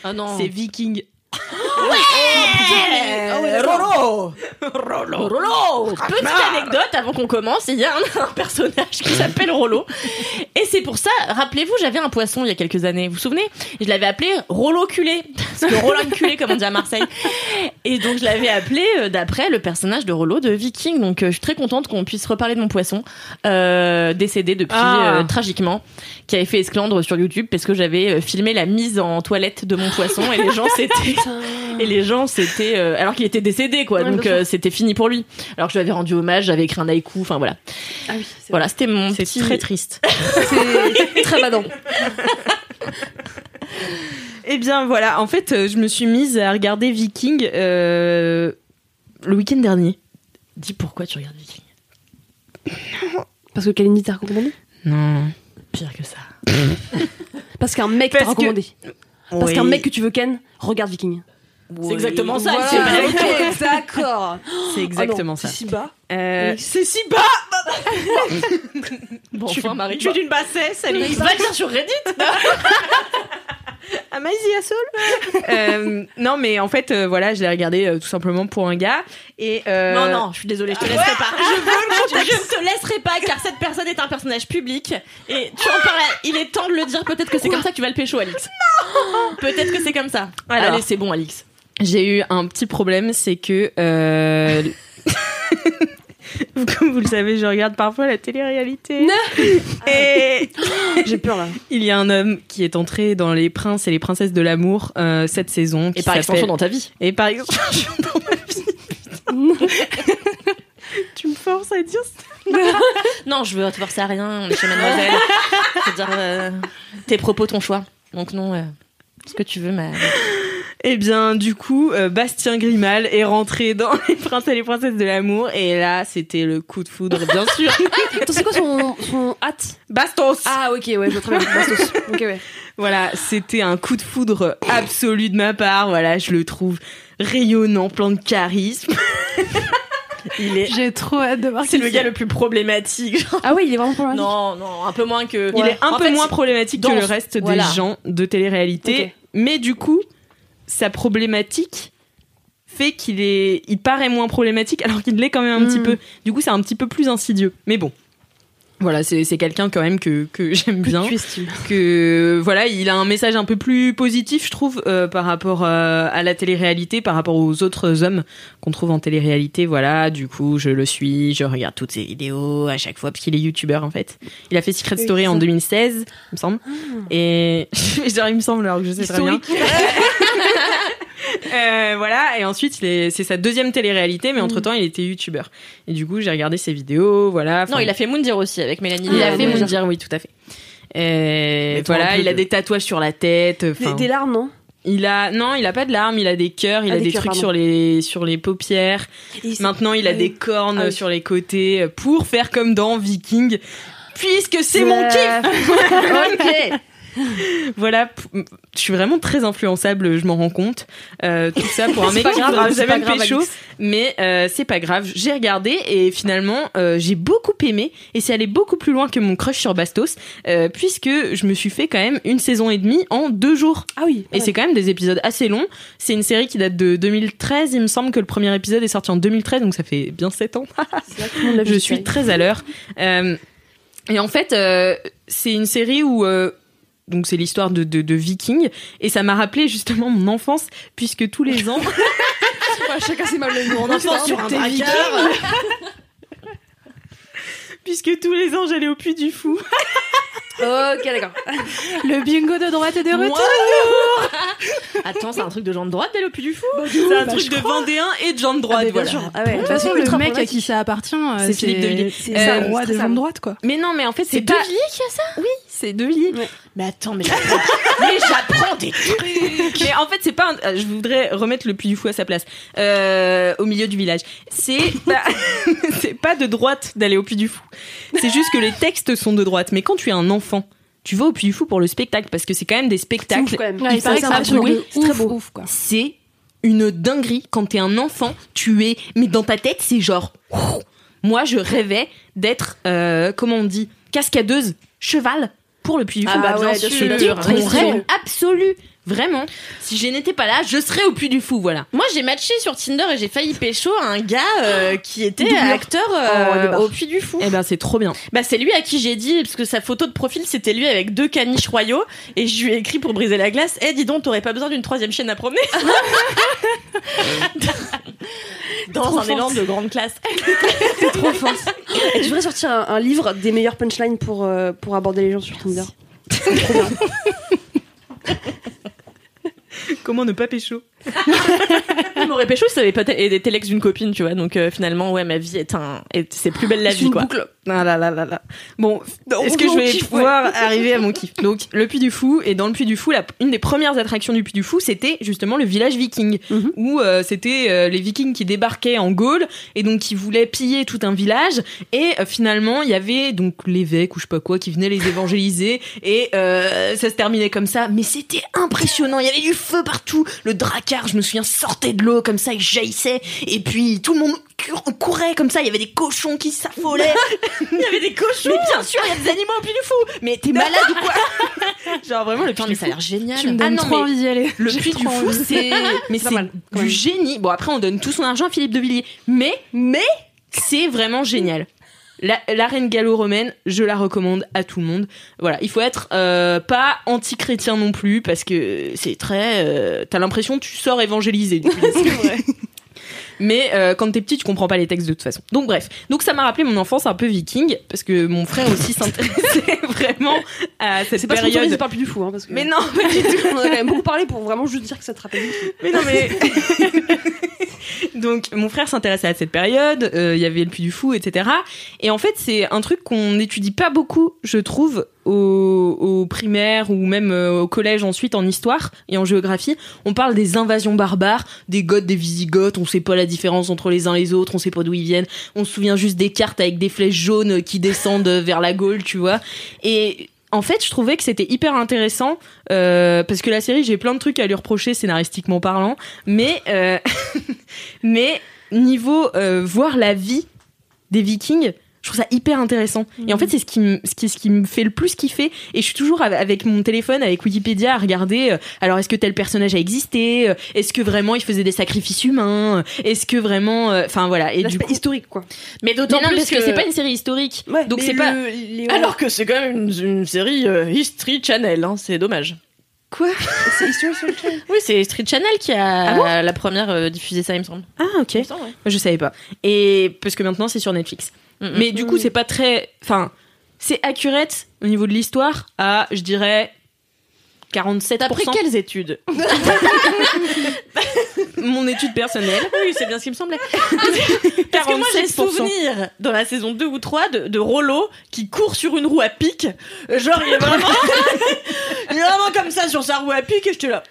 Ah non.
C'est Viking.
Rollo Rollo Petite anecdote avant qu'on commence, il y a un, un personnage qui s'appelle Rollo. Et c'est pour ça, rappelez-vous, j'avais un poisson il y a quelques années, vous vous souvenez? Je l'avais appelé Rollo culé. Parce que culé, comme on dit à Marseille. Et donc je l'avais appelé euh, d'après le personnage de Rollo de Viking. Donc euh, je suis très contente qu'on puisse reparler de mon poisson, euh, décédé depuis
Ah.
tragiquement, qui avait fait esclandre sur YouTube parce que j'avais filmé la mise en toilette de mon poisson et les gens s'étaient et les gens, c'était euh, alors qu'il était décédé, quoi.
Ouais,
donc euh, c'était fini pour lui. Alors que je lui avais rendu hommage, j'avais écrit un haïku. Enfin voilà.
Ah oui, c'est
Voilà, c'était mon
C'est
petit.
très triste.
C'est très badant.
Eh bien, voilà. En fait, euh, je me suis mise à regarder Viking euh, le week-end dernier.
Dis pourquoi tu regardes Viking?
Parce que Kalindi t'a recommandé?
Non, pire que ça.
Parce qu'un mec t'a
que-
recommandé. Parce
Oui.
qu'un mec que tu veux ken, regarde Viking.
C'est exactement ça.
Voilà.
c'est
D'accord.
C'est exactement
Oh
ça.
C'est si bas.
Euh, c'est si bas
Bon,
Tu-
enfin, Marie.
Tu es d'une bassesse, salut
Va dire sur Reddit.
Amazing Assault euh, Non, mais en fait, euh, voilà, je l'ai regardé euh, tout simplement pour un gars. Et euh,
Non, non, je suis désolée, je te laisserai pas. Je, veux, je, ne te laisserai pas car cette personne est un personnage public et tu en parles. Il est temps de le dire. Peut-être que c'est comme ça que tu vas le pécho, Alix. Peut-être que c'est comme ça.
Alors.
Allez, c'est bon, Alix.
J'ai eu un petit problème, c'est que. Comme vous le savez, je regarde parfois la télé-réalité. Et
J'ai peur là.
il y a un homme qui est entré dans Les Princes et les Princesses de l'amour euh, cette saison.
Et par extension dans ta vie.
Et par extension dans ma vie. tu me forces à dire ça.
Non, je veux te forcer à rien. On est chez Mademoiselle. Je veux dire, euh, tes propos, ton choix. Donc non, euh, ce que tu veux, mais
Eh bien, du coup, euh, Bastien Grimal est rentré dans Les Princes et les Princesses de l'amour. Et là, c'était le coup de foudre, bien sûr.
Attends, c'est quoi son, son hâte
Bastos
Ah, ok, ouais, je vois très bien. Bastos. Ok, ouais.
Voilà, c'était un coup de foudre absolu de ma part. Voilà, je le trouve rayonnant, plein de charisme. Il est,
J'ai trop hâte de voir
c'est le gars le plus problématique. genre.
Ah, oui, il est vraiment mal.
Non, non, un peu moins que.
il est un
En
peu
fait,
moins problématique
dans-
que le reste
voilà.
des gens de télé-réalité. Mais du coup, sa problématique fait qu'il est, il paraît moins problématique alors qu'il l'est quand même un petit
Mm.
peu. Du coup, c'est un petit peu plus insidieux. Mais bon. Voilà, c'est quelqu'un quand même que, que j'aime bien. Que voilà, il a un message un peu plus positif, je trouve, euh, par rapport euh, à la télé-réalité, par rapport aux autres hommes qu'on trouve en télé-réalité. Voilà, du coup, je le suis, je regarde toutes ses vidéos à chaque fois parce qu'il est youtubeur en fait. Il a fait Secret
Oui,
Story en
ça.
2016, il me semble. Et je dirais, il me semble alors que je sais très bien. Euh, voilà, et ensuite c'est sa deuxième télé-réalité, mais entre temps il était youtubeur. Et du coup, j'ai regardé ses vidéos, voilà.
Non, il a fait Moundir aussi avec Mélanie.
il a fait. Moundir, oui, tout à fait. Et
un
voilà, il a
de-
des tatouages sur la tête.
Des, des larmes, non?
Il a non, il a pas de larmes, il a des cœurs, il
Ah,
a
des
des,
cœurs,
trucs
pardon.
sur les sur les paupières. Maintenant, il a des cornes
Ah oui.
sur les côtés pour faire comme dans Viking. Puisque c'est mon kiff.
ok.
Voilà, je suis vraiment très influençable, je m'en rends compte. Euh, tout ça pour un mec qui
grave,
jamais
grave,
pécho. Mais euh, c'est pas grave, j'ai regardé et finalement euh, j'ai beaucoup aimé et c'est allé beaucoup plus loin que mon crush sur Bastos puisque je me suis fait quand même une saison et demie en deux jours.
Ah oui.
Et c'est quand même des épisodes assez longs. C'est une série qui date de 2013, il me semble que le premier épisode est sorti en 2013, donc ça fait bien 7 ans. Je suis très à l'heure. Et en fait, c'est une série où donc c'est l'histoire de, de, de Vikings et ça m'a rappelé justement mon enfance puisque tous les ans,
chacun ses mal le
Mon enfance sur un braqueur.
puisque tous les ans j'allais au Puy du Fou.
Ok, d'accord.
Le bingo de droite et de retour.
Attends, c'est un truc de gens de droite d'aller au Puy du Fou
C'est un truc de Vendéen et de gens de droite.
Ah, bien
voilà.
sûr. Ah ouais,
De toute façon, le mec à qui ça appartient, euh,
C'est Philippe de Villiers.
C'est
Euh,
le roi
ça.
gens de droite, quoi.
Mais non, mais en fait, c'est pas.
De qui a ça?
Oui, c'est De Villiers.
Mais attends, mais j'apprends, mais j'apprends des trucs
Mais en fait, c'est pas. un- euh, Je voudrais remettre le Puy du Fou à sa place, euh, au milieu du village. C'est pas, c'est pas de droite d'aller au Puy du Fou. C'est juste que les textes sont de droite. Mais quand tu es un enfant, tu vas au Puy du Fou pour le spectacle parce que c'est quand même des
C'est ouf
spectacles.
quand même.
Ouais, il paraît que
c'est très beau.
C'est une dinguerie quand t'es un enfant. Tu es, mais dans ta tête, c'est genre. Moi, je rêvais d'être, euh, comment on dit, cascadeuse, cheval pour le Puy du Fou.
Ah bah bien sûr,
C'était mon rêve absolu. Vraiment. Si je n'étais pas là, je serais au Puy du Fou, voilà.
Moi, j'ai matché sur Tinder et j'ai failli pécho un gars euh, qui était
Doubleur.
acteur euh,
Oh, débarque.
au Puy du Fou.
Eh ben, c'est trop bien.
Bah c'est lui à qui j'ai dit parce que sa photo de profil c'était lui avec deux caniches royaux et je lui ai écrit pour briser la glace. Eh dis donc t'aurais pas besoin d'une troisième chaîne à promener Dans un
forte.
élan de grande classe.
trop fort. Et tu devrais sortir un, un livre des meilleures punchlines pour, euh, pour aborder les gens sur Tinder.
Comment ne pas pécho
Il m'aurait pécho si ça avait pas été l'ex d'une copine tu vois donc euh, finalement ouais ma vie est un est- c'est plus belle la
C'est
vie
une
quoi.
boucle.
Ah là là là là. Bon, est-ce que je vais
kiff,
pouvoir arriver à mon kiff? Donc, le Puy du Fou, et dans le Puy du Fou, la- une des premières attractions du Puy du Fou, c'était justement le village viking,
Mhm.
où euh, c'était euh, les vikings qui débarquaient en Gaule, et donc qui voulaient piller tout un village, et euh, finalement, il y avait donc l'évêque ou je sais pas quoi qui venait les évangéliser, et euh, ça se terminait comme ça, mais c'était impressionnant, il y avait du feu partout, le dracard, je me souviens, sortait de l'eau comme ça, il jaillissait, et puis tout le monde cour- courait comme ça, il y avait des cochons qui s'affolaient,
Il y avait des cochons.
mais bien sûr, il y a des animaux au Puy du Fou. Mais t'es malade ou quoi Genre vraiment le
Putain,
du
mais
Fou.
ça a l'air génial.
Tu me
Ah non,
trop envie d'y aller.
Le Puy du Fou, c'est mais
C'est
du génie. Bon après on donne tout son argent à Philippe de Villiers, mais mais c'est vraiment génial. La, la reine gallo-romaine, je la recommande à tout le monde. Voilà, il faut être euh, pas anti-chrétien non plus parce que c'est très. euh, T'as l'impression que tu sors évangélisé. Mais euh, quand t'es petit, tu comprends pas les textes de toute façon. Donc bref, donc ça m'a rappelé mon enfance un peu viking parce que mon frère aussi s'intéressait vraiment à cette
C'est pas
période.
par le Puy du Fou, hein, parce que
Mais non, pas du tout.
on en a quand même beaucoup parlé pour vraiment juste dire que ça te rappelle.
Mais non, mais. Donc, mon frère s'intéressait à cette période, euh, il y avait le Puy du Fou, etc. Et en fait, c'est un truc qu'on n'étudie pas beaucoup, je trouve, au, au primaire ou même euh, au collège ensuite en histoire et en géographie. On parle des invasions barbares, des Goths, des Visigoths, on sait pas la différence entre les uns et les autres, on sait pas d'où ils viennent. On se souvient juste des cartes avec des flèches jaunes qui descendent vers la Gaule, tu vois. Et en fait, je trouvais que c'était hyper intéressant euh, parce que la série, j'ai plein de trucs à lui reprocher scénaristiquement parlant, mais euh, mais niveau euh, voir la vie des Vikings, je trouve ça hyper intéressant. Et en fait, c'est ce qui me ce qui ce qui me fait le plus kiffer. Et je suis toujours av- avec mon téléphone, avec Wikipédia, à regarder. euh, alors, est-ce que tel personnage a existé Euh, Est-ce que vraiment il faisait des sacrifices humains Est-ce que vraiment, euh, enfin voilà. Et du coup,
historique, quoi.
Mais d'autant plus
parce que, c'est pas une série historique.
Ouais,
Donc c'est pas.
les-
Alors que c'est quand même une, une série euh, History Channel, hein, c'est dommage.
Quoi? C'est History Channel?
Oui, c'est History Channel qui a la première euh, diffusé ça, il me semble.
Ah ok.
Semble, ouais.
Je savais pas. Et parce que maintenant c'est sur Netflix. Mais du coup c'est pas très. Enfin, c'est accurate au niveau de l'histoire à, je dirais. 47%.
T'as pris quelles études
Mon étude personnelle.
Oui, c'est bien ce qui me semblait. Parce que moi, j'ai
47%.
souvenir dans la saison 2 ou 3 de, de Rollo qui court sur une roue à pic. Genre, il est vraiment, il est vraiment comme ça sur sa roue à pic et je te là.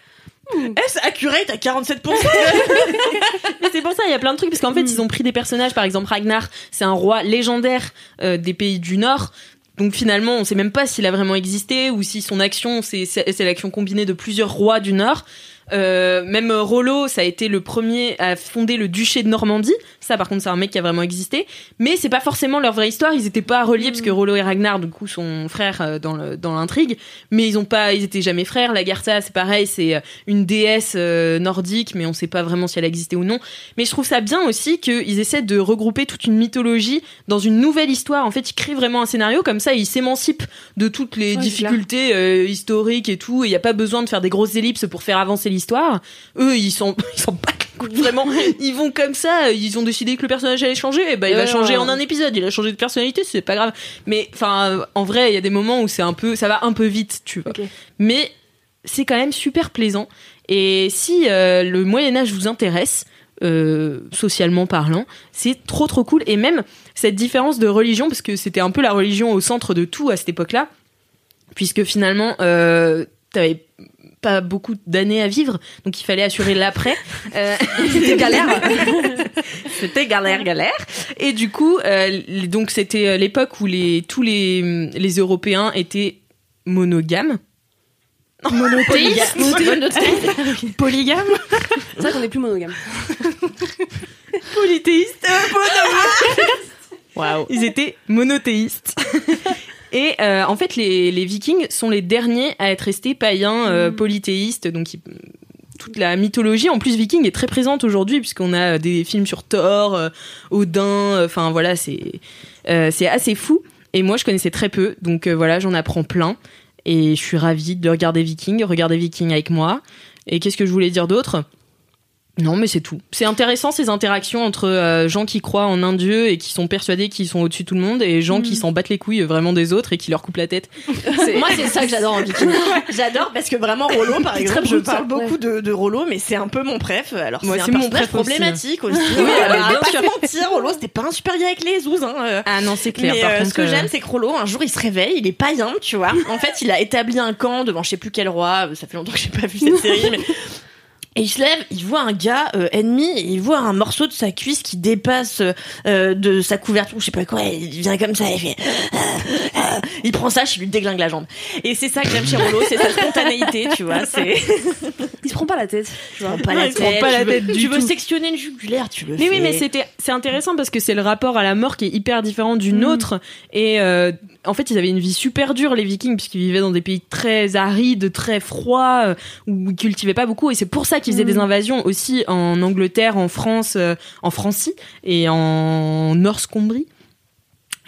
Est-ce accurate à 47%
Mais c'est pour ça, il y a plein de trucs, parce qu'en fait, ils ont pris des personnages, par exemple Ragnar, c'est un roi légendaire euh, des pays du Nord. Donc finalement, on sait même pas s'il a vraiment existé ou si son action, c'est l'action combinée de plusieurs rois du Nord. Euh, même Rollo, ça a été le premier à fonder le duché de Normandie. Ça, par contre, c'est un mec qui a vraiment existé. Mais c'est pas forcément leur vraie histoire. Ils étaient pas reliés parce que Rollo et Ragnar, du coup, sont frères euh, dans le dans l'intrigue. Mais ils ont pas, ils étaient jamais frères. La Gartha, c'est pareil, c'est euh, une déesse nordique, mais on sait pas vraiment si elle existait ou non. Mais je trouve ça bien aussi qu'ils essaient de regrouper toute une mythologie dans une nouvelle histoire. En fait, ils créent vraiment un scénario comme ça, ils s'émancipent de toutes les
Ouais,
difficultés euh, historiques et tout. Il n'y a pas besoin de faire des grosses ellipses pour faire avancer l'histoire. L'histoire. Eux, ils sont, ils sont pas vraiment. Ils vont comme ça. Ils ont décidé que le personnage allait changer. Et bah, il va
Ouais,
changer
ouais.
en un épisode. Il a changé de personnalité, c'est pas grave. Mais enfin, en vrai, il y a des moments où c'est un peu, ça va un peu vite, tu vois. Mais c'est quand même super plaisant. Et si euh, le Moyen Âge vous intéresse, euh, socialement parlant, c'est trop trop cool. Et même cette différence de religion, parce que c'était un peu la religion au centre de tout à cette époque-là, puisque finalement, euh, t'avais pas beaucoup d'années à vivre, donc il fallait assurer l'après. Euh, c'était galère. c'était galère, galère. Et du coup, euh, donc c'était euh, l'époque où les, tous les, les Européens étaient monogames.
Monothéiste. Monothéiste.
Polygames
C'est vrai qu'on est plus monogame.
Polythéistes Waouh Ils étaient monothéistes. Et euh, en fait, les, les Vikings sont les derniers à être restés païens, euh, polythéistes. Donc, ils- toute la mythologie, en plus, viking est très présente aujourd'hui, puisqu'on a des films sur Thor, euh, Odin. euh, Enfin, voilà, c'est euh, c'est assez fou. Et moi, je connaissais très peu. Donc, euh, voilà, j'en apprends plein. Et je suis ravie de regarder Viking, regarder Viking avec moi. Et qu'est-ce que je voulais dire d'autre? Non, mais c'est tout. C'est intéressant ces interactions entre euh, gens qui croient en un dieu et qui sont persuadés qu'ils sont au-dessus de tout le monde et gens qui s'en battent les couilles vraiment des autres et qui leur coupent la tête.
Moi, c'est ça que j'adore en. J'adore parce que vraiment Rollo, par exemple, je parle beaucoup de, de Rollo, mais c'est un peu mon préf. Alors c'est un
mon préf aussi.
problématique aussi.
Oui,
Ouais,
mais
on va
bien
pas
sûr.
mentir, Rollo, c'était pas un super gars avec les zouzes. Hein. euh.
Ah non, c'est clair.
Mais
par
euh,
contre,
ce que
euh,
j'aime, c'est que Rollo, un jour, il se réveille, il est païen, tu vois. En fait, il a établi un camp devant je sais plus quel roi. Ça fait longtemps que j'ai pas vu cette série, mais. Et il se lève, il voit un gars euh, ennemi, et il voit un morceau de sa cuisse qui dépasse euh, de sa couverture, je sais pas quoi, et il vient comme ça, il fait... il prend ça, je lui déglingue la jambe. Et c'est ça que j'aime chez Rollo, c'est sa spontanéité, tu vois, c'est...
Il se prend pas la tête. Tu vois.
Pas
Non,
la
il se prend
tête,
pas la
tu veux-
tête
Tu veux sectionner le jugulaire, tu le
Mais
fais.
oui, mais c'était c'est intéressant parce que c'est le rapport à la mort qui est hyper différent du nôtre et euh, en fait ils avaient une vie super dure les Vikings puisqu'ils vivaient dans des pays très arides, très froids euh, où ils cultivaient pas beaucoup et c'est pour ça qu'ils faisaient des invasions aussi en Angleterre, en France, euh, en Francie et en Northumbrie.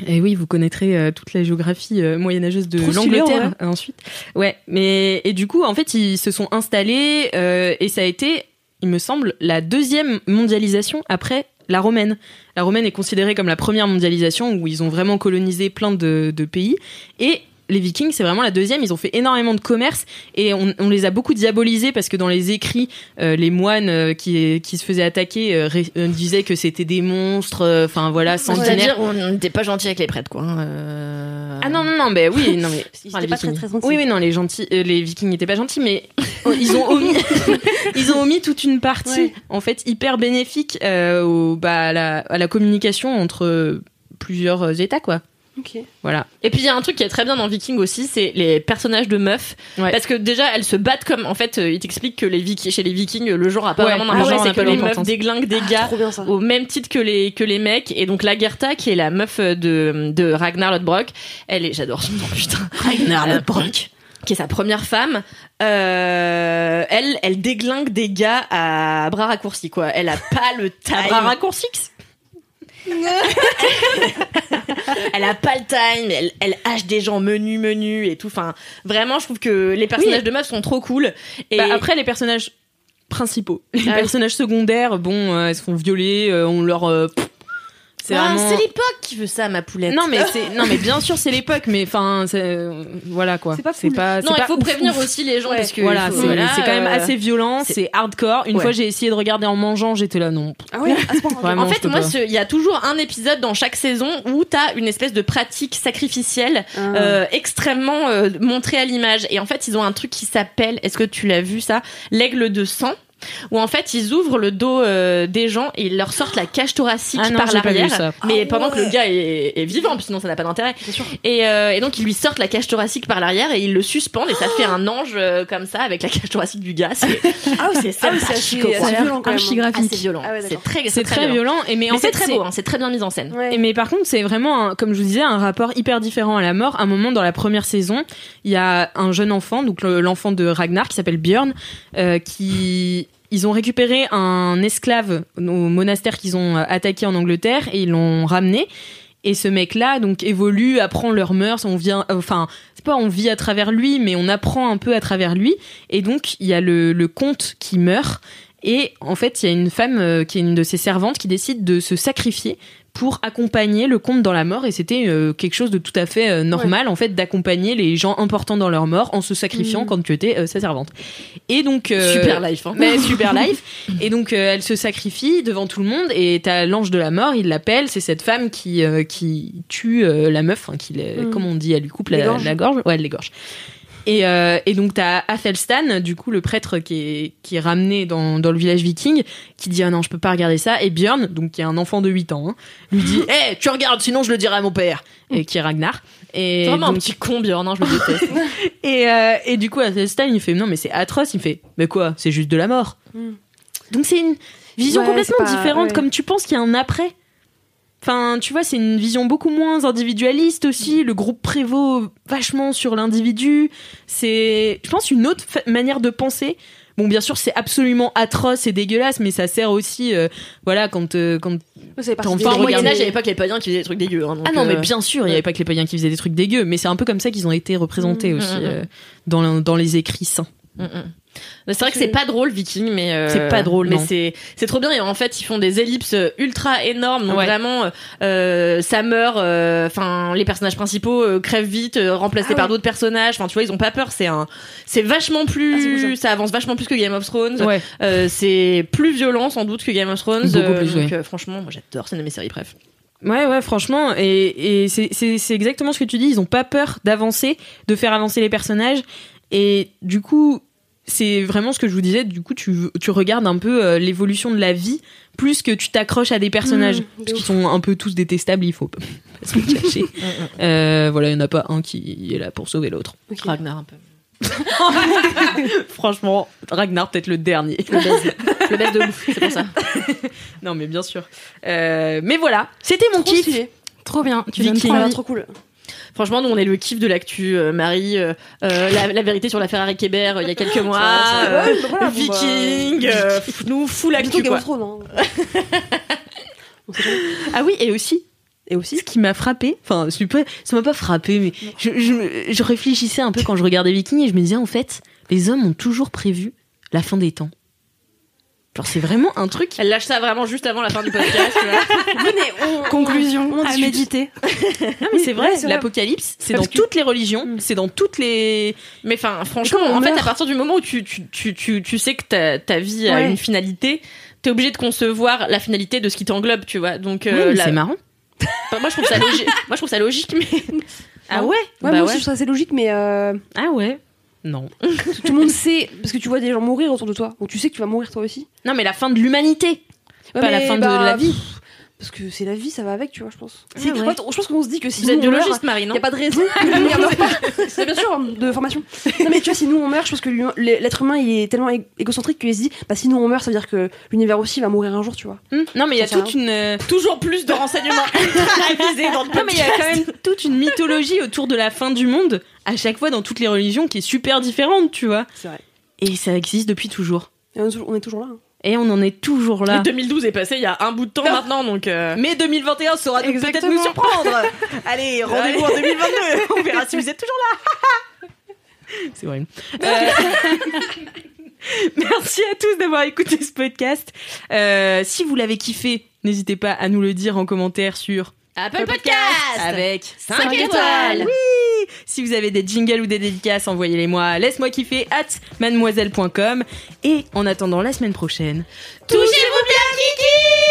Et oui, vous connaîtrez euh, toute la géographie euh, moyenâgeuse de l'Angleterre euh, ensuite. Ouais, mais et du coup, en fait, ils se sont installés euh, et ça a été, il me semble, la deuxième mondialisation après la romaine. La romaine est considérée comme la première mondialisation où ils ont vraiment colonisé plein de, de pays et les Vikings, c'est vraiment la deuxième. Ils ont fait énormément de commerce et on, on les a beaucoup diabolisés parce que dans les écrits, euh, les moines euh, qui, qui se faisaient attaquer euh, ré- euh, disaient que c'était des monstres. euh, Enfin voilà, sanguinaires.
C'est-à-dire, on n'était pas gentil avec les prêtres, quoi. hein, euh.
Ah non non non mais oui non mais
Ils
Enfin,
pas très très gentils.
oui oui non les gentils euh, les Vikings n'étaient pas gentils mais oh, ils ont omis ils ont omis toute une partie
Ouais.
en fait hyper bénéfique euh, au, bah, à, la, à la communication entre plusieurs États quoi Voilà
Et puis il y a un truc qui est très bien dans Viking aussi, c'est les personnages de meufs.
Ouais.
Parce que déjà elles se battent comme, en fait, euh, ils t'expliquent que les Vikings, chez les Vikings, le genre a pas
Ouais.
vraiment
Ah ouais,
d'importance, c'est que les meufs déglinguent des gars
bien ça.
au même titre que les que les mecs. Et donc Lagertha, qui est la meuf de de Ragnar Lodbrok, elle est, j'adore son nom, putain, Ragnar Lodbrok. Qui est sa première femme, euh, elle, elle déglingue des gars à bras raccourcis, quoi. Elle a pas le time.
bras raccourcis
elle a pas le time, elle, elle hache des gens menus, menus et tout. Enfin, vraiment, je trouve que les personnages
Oui.
de meufs sont trop cool. Et
Bah, après les personnages principaux les
Ah oui.
personnages secondaires bon euh, elles se font violer euh, on leur euh, pff, c'est
Ah,
vraiment
c'est l'époque qui veut ça, ma poulette.
non mais c'est non mais bien sûr c'est l'époque mais enfin c'est- voilà quoi
C'est pas cool.
pas
non, il faut
ouf,
prévenir
ouf.
aussi les gens
Ouais.
parce que
Voilà, c'est
voilà,
quand même
euh,
assez violent,
c'est-
hardcore. Une
Ouais.
fois, j'ai essayé de regarder en mangeant, j'étais là, non.
Ah oui, à ce point. ok.
Vraiment,
En fait, moi, il y a toujours un épisode dans chaque saison où t'as une espèce de pratique sacrificielle
Ah.
euh, extrêmement euh, montrée à l'image. Et en fait, ils ont un truc qui s'appelle, est-ce que tu l'as vu ça, l'aigle de sang où en fait ils ouvrent le dos euh, des gens et ils leur sortent la cage thoracique
Ah non,
par l'arrière.
ça.
mais
Ah
pendant que le gars est, est vivant puis sinon ça n'a pas d'intérêt. Et, euh, et donc ils lui sortent la cage thoracique par l'arrière et ils le suspendent et ça fait un ange euh, comme ça avec la cage thoracique du gars. C'est
Ah oui,
c'est
ah c'est violent
assez violent.
Ah ouais,
c'est très
C'est très violent. Et mais,
mais
en
c'est très
c'est-
beau hein, c'est très bien mis en scène.
Ouais.
Et mais par contre, c'est vraiment, un- comme je vous disais, un rapport hyper différent à la mort. À un moment dans la première saison, il y a un jeune enfant, donc le- l'enfant de Ragnar, qui s'appelle Björn, qui ils ont récupéré un esclave au monastère qu'ils ont euh, attaqué en Angleterre et ils l'ont ramené. Et ce mec-là, donc, évolue, apprend leurs mœurs. On vient, euh, enfin, c'est pas on vit à travers lui, mais on apprend un peu à travers lui. Et donc, il y a le, le comte qui meurt. Et en fait, il y a une femme euh, qui est une de ses servantes qui décide de se sacrifier pour accompagner le comte dans la mort. Et c'était euh, quelque chose de tout à fait euh, normal, en fait, d'accompagner les gens importants dans leur mort en se sacrifiant
Mhm.
quand tu étais euh, sa servante. Et donc.
Super life. Hein.
mais super life. Et donc elle se sacrifie devant tout le monde et t'as l'ange de la mort, il l'appelle, c'est cette femme qui qui tue la meuf, enfin qui,
Mm.
comment on dit, elle lui coupe la, la gorge, ouais elle l'égorge. Et, euh, et donc t'as Athelstan, du coup le prêtre qui est, qui est ramené dans, dans le village viking, qui dit ah non je peux pas regarder ça. Et Björn, donc qui est un enfant de 8 ans, hein, lui dit eh tu regardes sinon je le dirai à mon père. Et qui est Ragnar. Et
C'est vraiment un petit con, Björn, hein, je le déteste.
et, euh, et du coup, Athelstan, il fait non, mais c'est atroce. Il fait mais quoi C'est juste de la mort.
Mm.
Donc c'est une vision
Ouais,
complètement
pas-
différente.
ouais.
Comme tu penses qu'il y a un après. Enfin, tu vois, c'est une vision beaucoup moins individualiste aussi. Le groupe prévaut vachement sur l'individu. C'est, je pense, une autre manière de penser. Bon, bien sûr, c'est absolument atroce et dégueulasse, mais ça sert aussi, euh, voilà, quand, euh, quand
des
de
Enfin, au
regarder-
Moyen-Âge, il n'y avait pas que les païens qui faisaient des trucs dégueux. hein, donc,
ah non, mais
euh,
bien sûr, il n'y avait pas que les païens qui faisaient des trucs dégueux, mais c'est un peu comme ça qu'ils ont été représentés
Mmh,
aussi
mmh,
euh, dans, dans les écrits saints.
Mm, mm. C'est vrai que c'est pas drôle Viking, mais euh,
C'est pas drôle,
mais c'est c'est trop bien. Et en fait, ils font des ellipses ultra énormes. Donc
Ouais.
vraiment, euh, ça meurt. Enfin, les personnages principaux euh, crèvent vite, euh, remplacés
Ah
par
ouais.
d'autres personnages. Enfin, tu vois, ils ont pas peur. C'est un, c'est vachement
Ah,
plus,
cool,
ça avance vachement plus que Game of Thrones.
Ouais.
Euh, c'est plus violent sans doute que Game of Thrones.
Beaucoup
Euh,
plus,
donc euh, franchement, moi j'adore. C'est une de mes séries bref.
Ouais, ouais, franchement, et, et c'est exactement ce que tu dis. Ils ont pas peur d'avancer, de faire avancer les personnages, et du coup, c'est vraiment ce que je vous disais. Du coup, tu, tu regardes un peu euh, l'évolution de la vie plus que tu t'accroches à des personnages
Mmh, de
parce qu'ils sont un peu tous détestables. Il faut pas pas se le cacher. Euh, voilà, il y en a pas un qui est là pour sauver l'autre.
Ragnar un peu.
Franchement, Ragnar peut-être le dernier.
Le baise, le baise de ouf. C'est pour ça.
non, mais bien sûr. Euh, mais voilà, c'était mon kiff.
Trop bien. Tu donnes trop
Ah, trop cool.
Franchement, nous, on est le kiff de l'actu. euh, Marie, euh, euh, la, la vérité sur la Ferrari Kéber euh, il y a quelques mois. euh,
ouais, bah voilà,
Viking, euh, pff, nous, full actu, quoi.
Thrones, hein. On sait jamais.
Ah oui, et aussi,
Et aussi,
ce qui m'a frappé, enfin, pas- ça m'a pas frappé, mais je, je- je réfléchissais un peu quand je regardais Viking et je me disais, en fait, les hommes ont toujours prévu la fin des temps. Genre, c'est vraiment un truc.
Elle lâche ça vraiment juste avant la fin du podcast. tu vois.
venez, on,
Conclusion
on
à méditer.
Non, mais c'est vrai,
Ouais,
l'apocalypse, c'est dans
que-
toutes les religions, c'est dans toutes les.
Mais enfin, franchement, en fait, à partir du moment où tu, tu, tu, tu, tu sais que ta, ta vie a
Ouais.
une finalité, t'es obligé de concevoir la finalité de ce qui t'englobe, tu vois. Donc, euh, la-
c'est marrant.
Enfin, moi, je trouve ça logique. moi, je trouve ça logique, mais.
Ah ouais?
Ouais,
Bah
moi je trouve ça assez logique, mais euh,
Ah ouais Non.
tout le monde sait, parce que tu vois des gens mourir autour de toi, donc tu sais que tu vas mourir toi aussi.
Non, mais la fin de l'humanité.
Ouais,
Pas la fin de
bah,
la vie.
pff, Parce que c'est la vie, ça va avec, tu vois, je pense.
Ah
C'est-
ouais.
je pense qu'on se dit que si
Vous êtes
nous, meurt,
biologiste, Marie,
Il n'y a pas de raison. C'est bien sûr de formation. Non mais tu vois, si nous on meurt, je pense que l'être humain il est tellement égocentrique qu'il se dit, bah si nous on meurt, ça veut dire que l'univers aussi va mourir un jour, tu vois.
Hmm. Non, mais il y a toute une. euh,
Toujours plus de renseignements révisés dans le
Non, mais il y a quand même toute une mythologie autour de la fin du monde, à chaque fois dans toutes les religions, qui est super différente, tu vois.
C'est vrai.
Et ça existe depuis toujours.
Et on est toujours- là. hein.
Et on en est toujours là.
2012 est passé il y a un bout de temps
Non.
maintenant, donc. euh,
Mais 2021 saura peut-être nous surprendre. Allez, rendez-vous en 2022. On verra si vous êtes toujours là. C'est horrible. Euh, Merci à tous d'avoir écouté ce podcast. Euh, si vous l'avez kiffé, n'hésitez pas à nous le dire en commentaire sur
Apple Podcast.
Avec
5
cinq
étoiles.
Oui. Si vous avez des jingles ou des dédicaces, envoyez-les moi. Laisse-moi kiffer at mademoiselle.com. Et en attendant la semaine prochaine,
Touchez-vous bien, Kiki